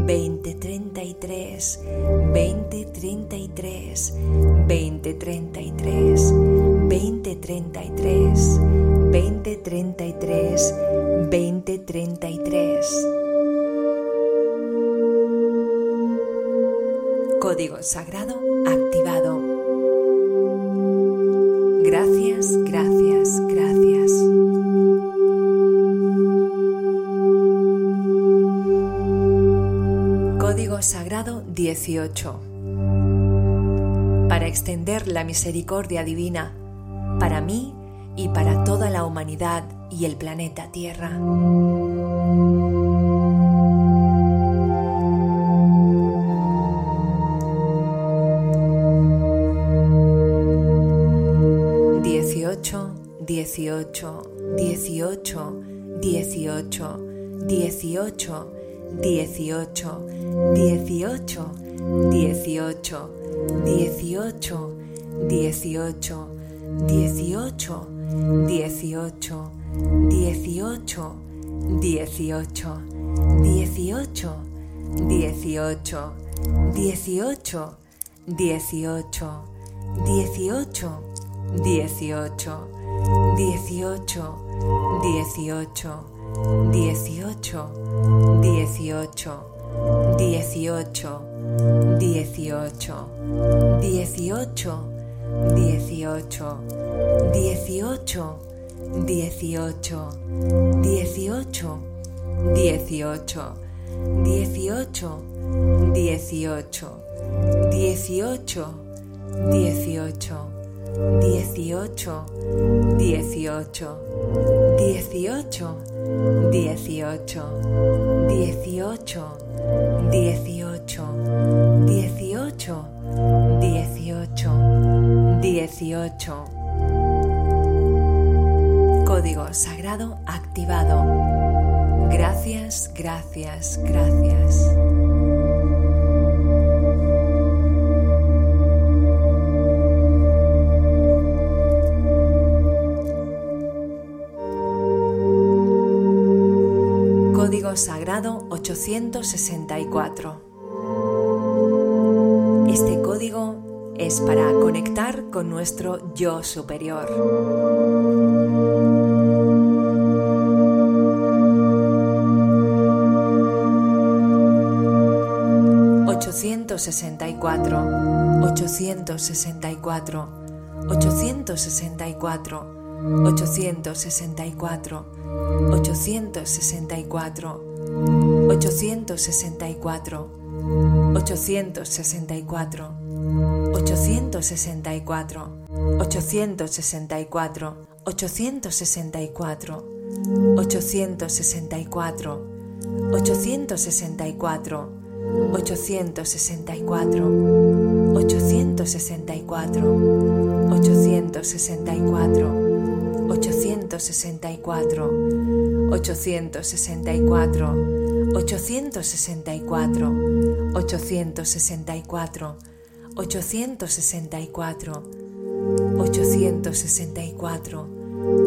2033, 2033, 2033, 2033, 2033, 2033. Código sagrado activado. Gracias, gracias, gracias. Código sagrado 18. Para extender la misericordia divina para mí y para toda la humanidad y el planeta Tierra. Dieciocho, dieciocho, dieciocho, dieciocho, dieciocho, dieciocho, dieciocho, dieciocho, dieciocho, dieciocho, 18, 18, 18, 18, 18, 18, 18, 18, 18, 18, 18, 18, 18, 18, 18, 18, 18, dieciocho, dieciocho, dieciocho, dieciocho, dieciocho, dieciocho, dieciocho, dieciocho, dieciocho, dieciocho, dieciocho, dieciocho, dieciocho. Código sagrado activado. Gracias, gracias, gracias. Código Sagrado 864. Este código es para conectar con nuestro yo superior. ...864... ...864... ...864... 864, 864, 864, 864, 864, 864, 864, 864, 864, 864, 864, 864, 864, 864, 864, 864,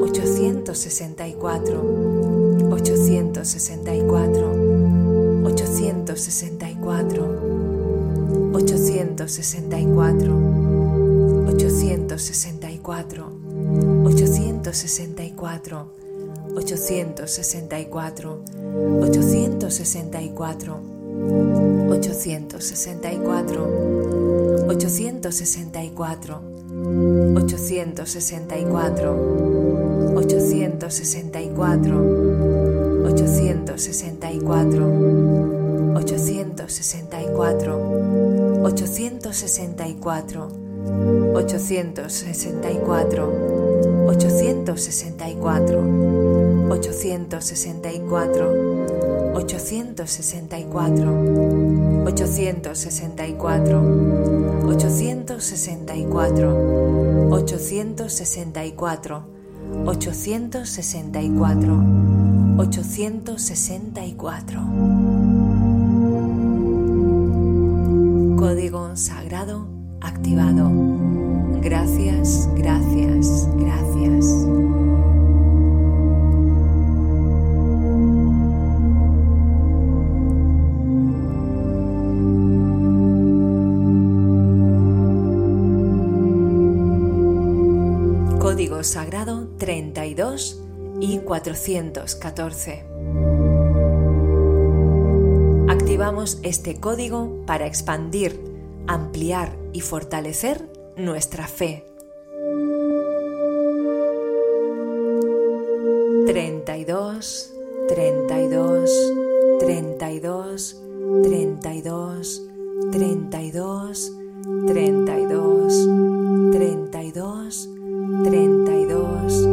864, 864, 864, 864, 864, 864, 864, 864, 864, 864, 864, 864, 864, 864, 864, 864, 864, 864, 864, 864, 864, 864, 864, 864, 864. Código sagrado activado. Gracias, gracias, gracias. Código Sagrado 32 y 414. Activamos este código para expandir, ampliar y fortalecer nuestra fe. 32, 32, 32, 32, 32, 32, 32, 32, 32,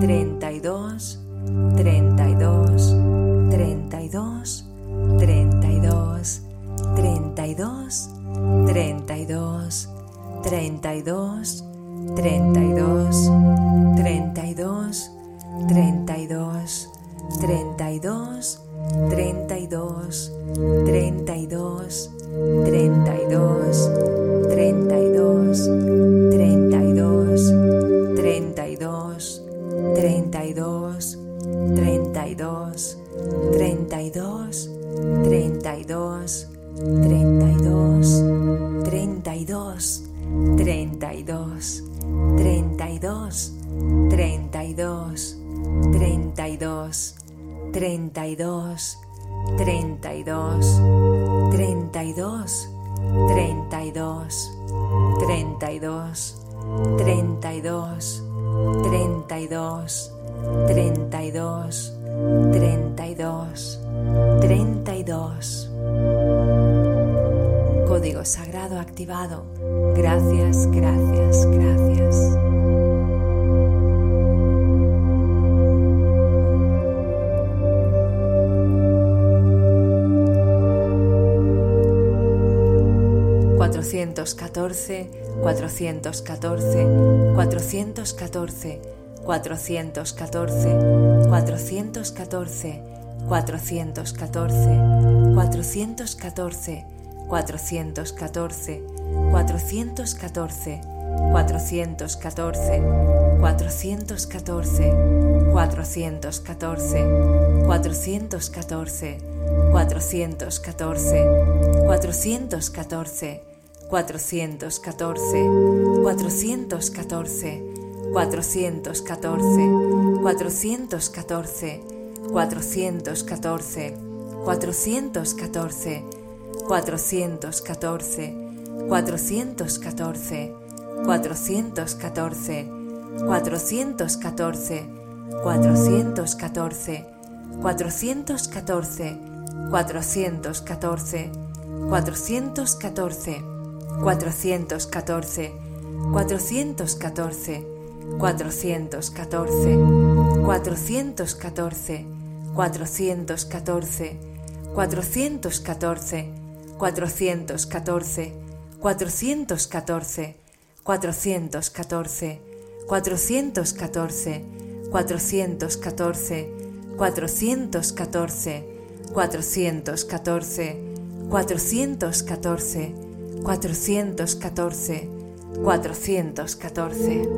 32, 32, 32, 32, 32, 32, 32, 32, 32, 32, 32, 32, 32, 32, 32, 32. Código sagrado activado. Gracias, gracias, gracias. Cuatrocientos catorce, cuatrocientos catorce, cuatrocientos catorce, cuatrocientos catorce, cuatrocientos catorce, cuatrocientos catorce, cuatrocientos catorce, cuatrocientos catorce, cuatrocientos catorce, cuatrocientos catorce, cuatrocientos catorce, cuatrocientos catorce, cuatrocientos catorce, cuatrocientos catorce, cuatrocientos catorce, cuatrocientos catorce, cuatrocientos catorce, cuatrocientos catorce, cuatrocientos catorce, cuatrocientos catorce, cuatrocientos catorce, cuatrocientos 414, 414.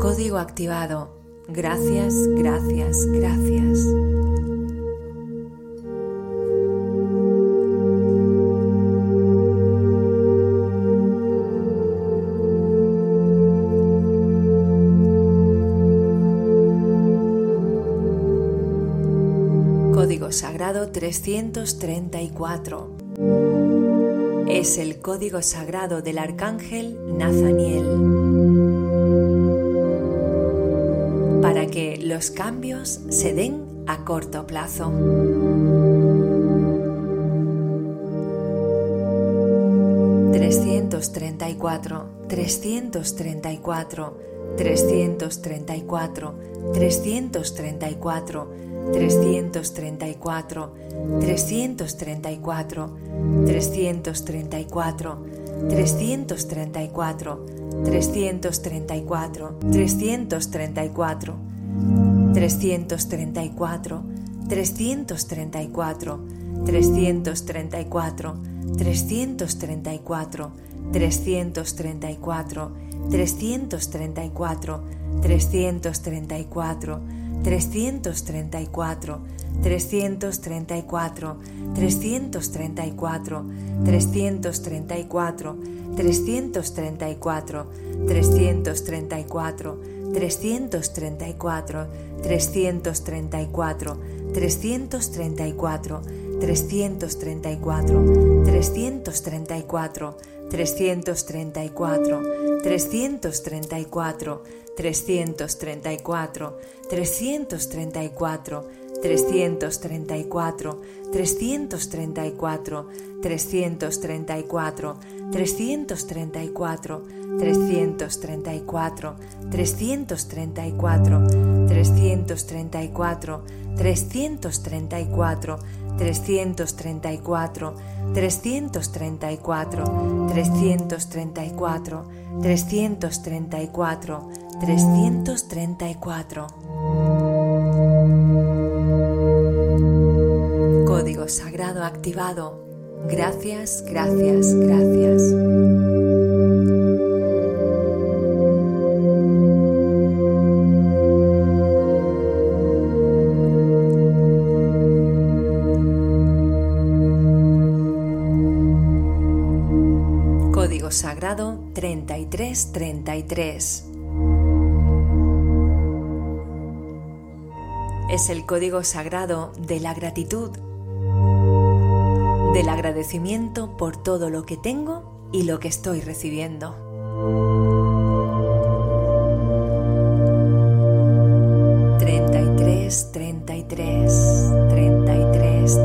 Código activado. Gracias, gracias, gracias. 334. Es el código sagrado del arcángel Nazaniel para que los cambios se den a corto plazo. ...334, 334, 334, 334, 334... 334, 334, 334, 334, 334, 334, 334, 334, 334, 334, 334, 334, 334, 334, 334, 334, 334, 334, 334, 334, 334, 334, 334, 334, 334, 334, 334, 334, 334, 334, 334, 334, 334, 334, 334, 334, 334, 334, 334, 334. Sagrado activado. Gracias, gracias, gracias. Código sagrado 3333. Es el código sagrado de la gratitud, del agradecimiento por todo lo que tengo y lo que estoy recibiendo. Treinta y tres, treinta y tres, treinta y tres,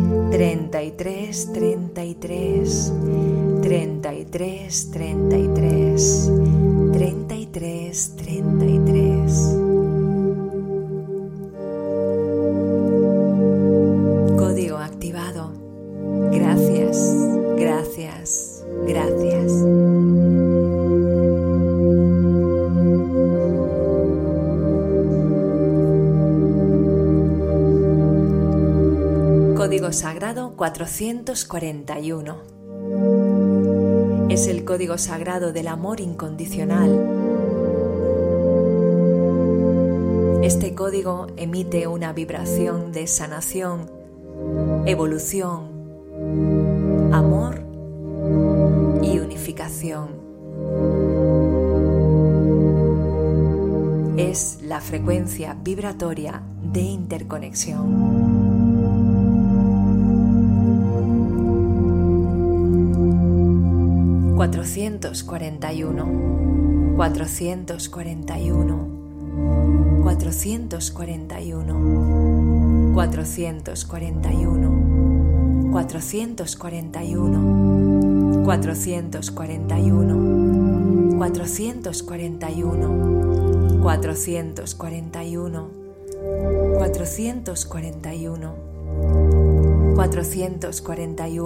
33, 33, 33, 33, 33, 33. Código activado. Gracias, gracias. Código Sagrado 441. Es el código sagrado del amor incondicional. Este código emite una vibración de sanación, evolución, amor y unificación. Es la frecuencia vibratoria de interconexión. Cuatrocientos cuarenta y uno, cuatrocientos cuarenta y uno, cuatrocientos cuarenta y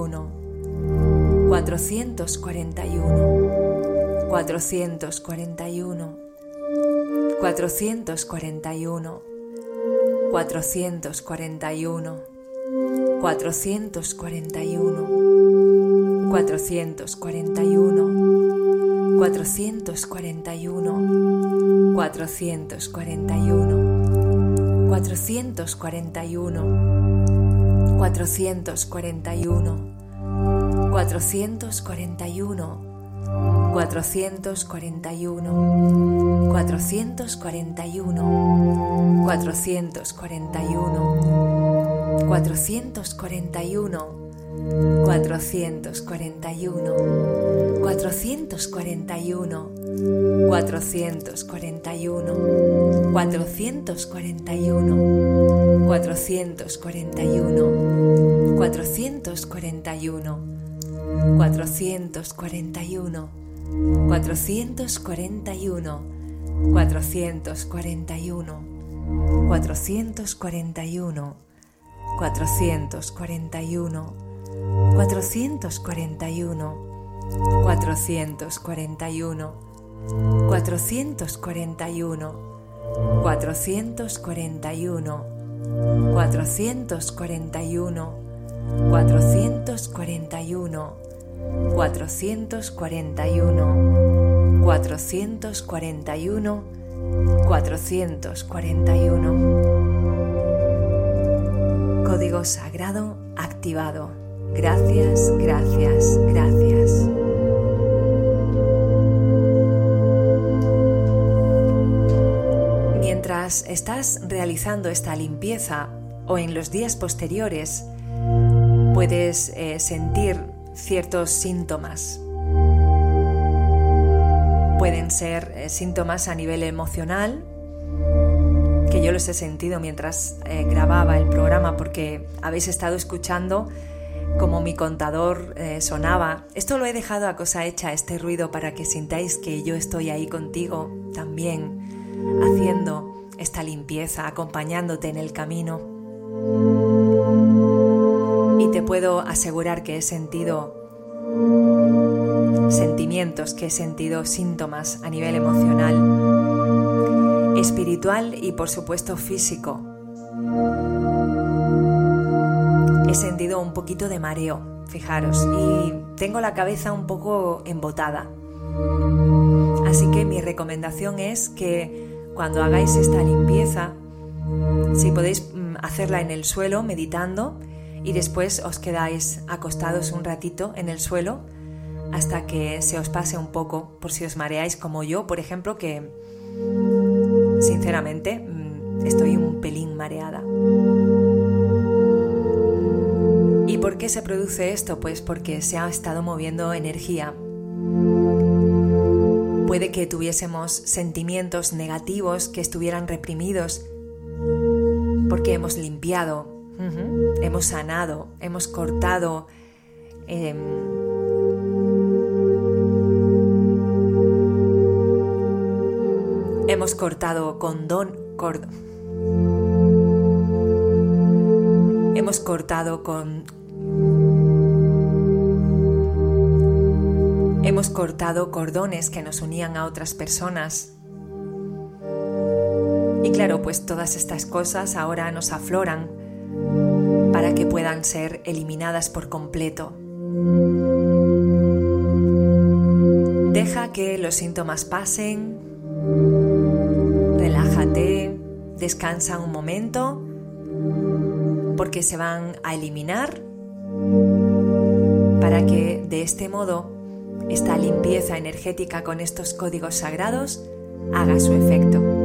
Cuatrocientos cuarenta y uno, cuatrocientos cuarenta y uno, cuatrocientos cuarenta y uno, cuatrocientos cuarenta y uno, cuatrocientos cuarenta y uno, cuatrocientos cuarenta y uno, cuatrocientos cuarenta y uno, cuatrocientos cuarenta y uno, cuatrocientos cuarenta y uno, cuatrocientos cuarenta y uno. 441, 441, 441, 441, 441. 441, 441, 441, 441, 441, 441, cuatrocientos cuarenta y uno, cuatrocientos cuarenta y uno, cuatrocientos cuarenta 441, 441, 441, 441. Código sagrado activado. Gracias, gracias, gracias. Mientras estás realizando esta limpieza o en los días posteriores, puedes eh, sentir ciertos síntomas. Pueden ser eh, síntomas a nivel emocional, que yo los he sentido mientras eh, grababa el programa porque habéis estado escuchando como mi contador sonaba. Esto lo he dejado a cosa hecha, este ruido, para que sintáis que yo estoy ahí contigo también, haciendo esta limpieza, acompañándote en el camino. Y te puedo asegurar que he sentido sentimientos, que he sentido síntomas a nivel emocional, espiritual y por supuesto físico. He sentido un poquito de mareo, fijaros, y tengo la cabeza un poco embotada. Así que mi recomendación es que cuando hagáis esta limpieza, si podéis mm, hacerla en el suelo meditando y después os quedáis acostados un ratito en el suelo hasta que se os pase un poco, por si os mareáis como yo, por ejemplo, que sinceramente mm, estoy un pelín mareada. ¿Y por qué se produce esto? Pues porque se ha estado moviendo energía. Puede que tuviésemos sentimientos negativos que estuvieran reprimidos porque hemos limpiado, hemos sanado, hemos cortado em, hemos cortado condón, hemos cortado con hemos cortado cordones que nos unían a otras personas. Y claro, pues todas estas cosas ahora nos afloran para que puedan ser eliminadas por completo. Deja que los síntomas pasen, relájate, descansa un momento, porque se van a eliminar para que de este modo esta limpieza energética con estos códigos sagrados haga su efecto.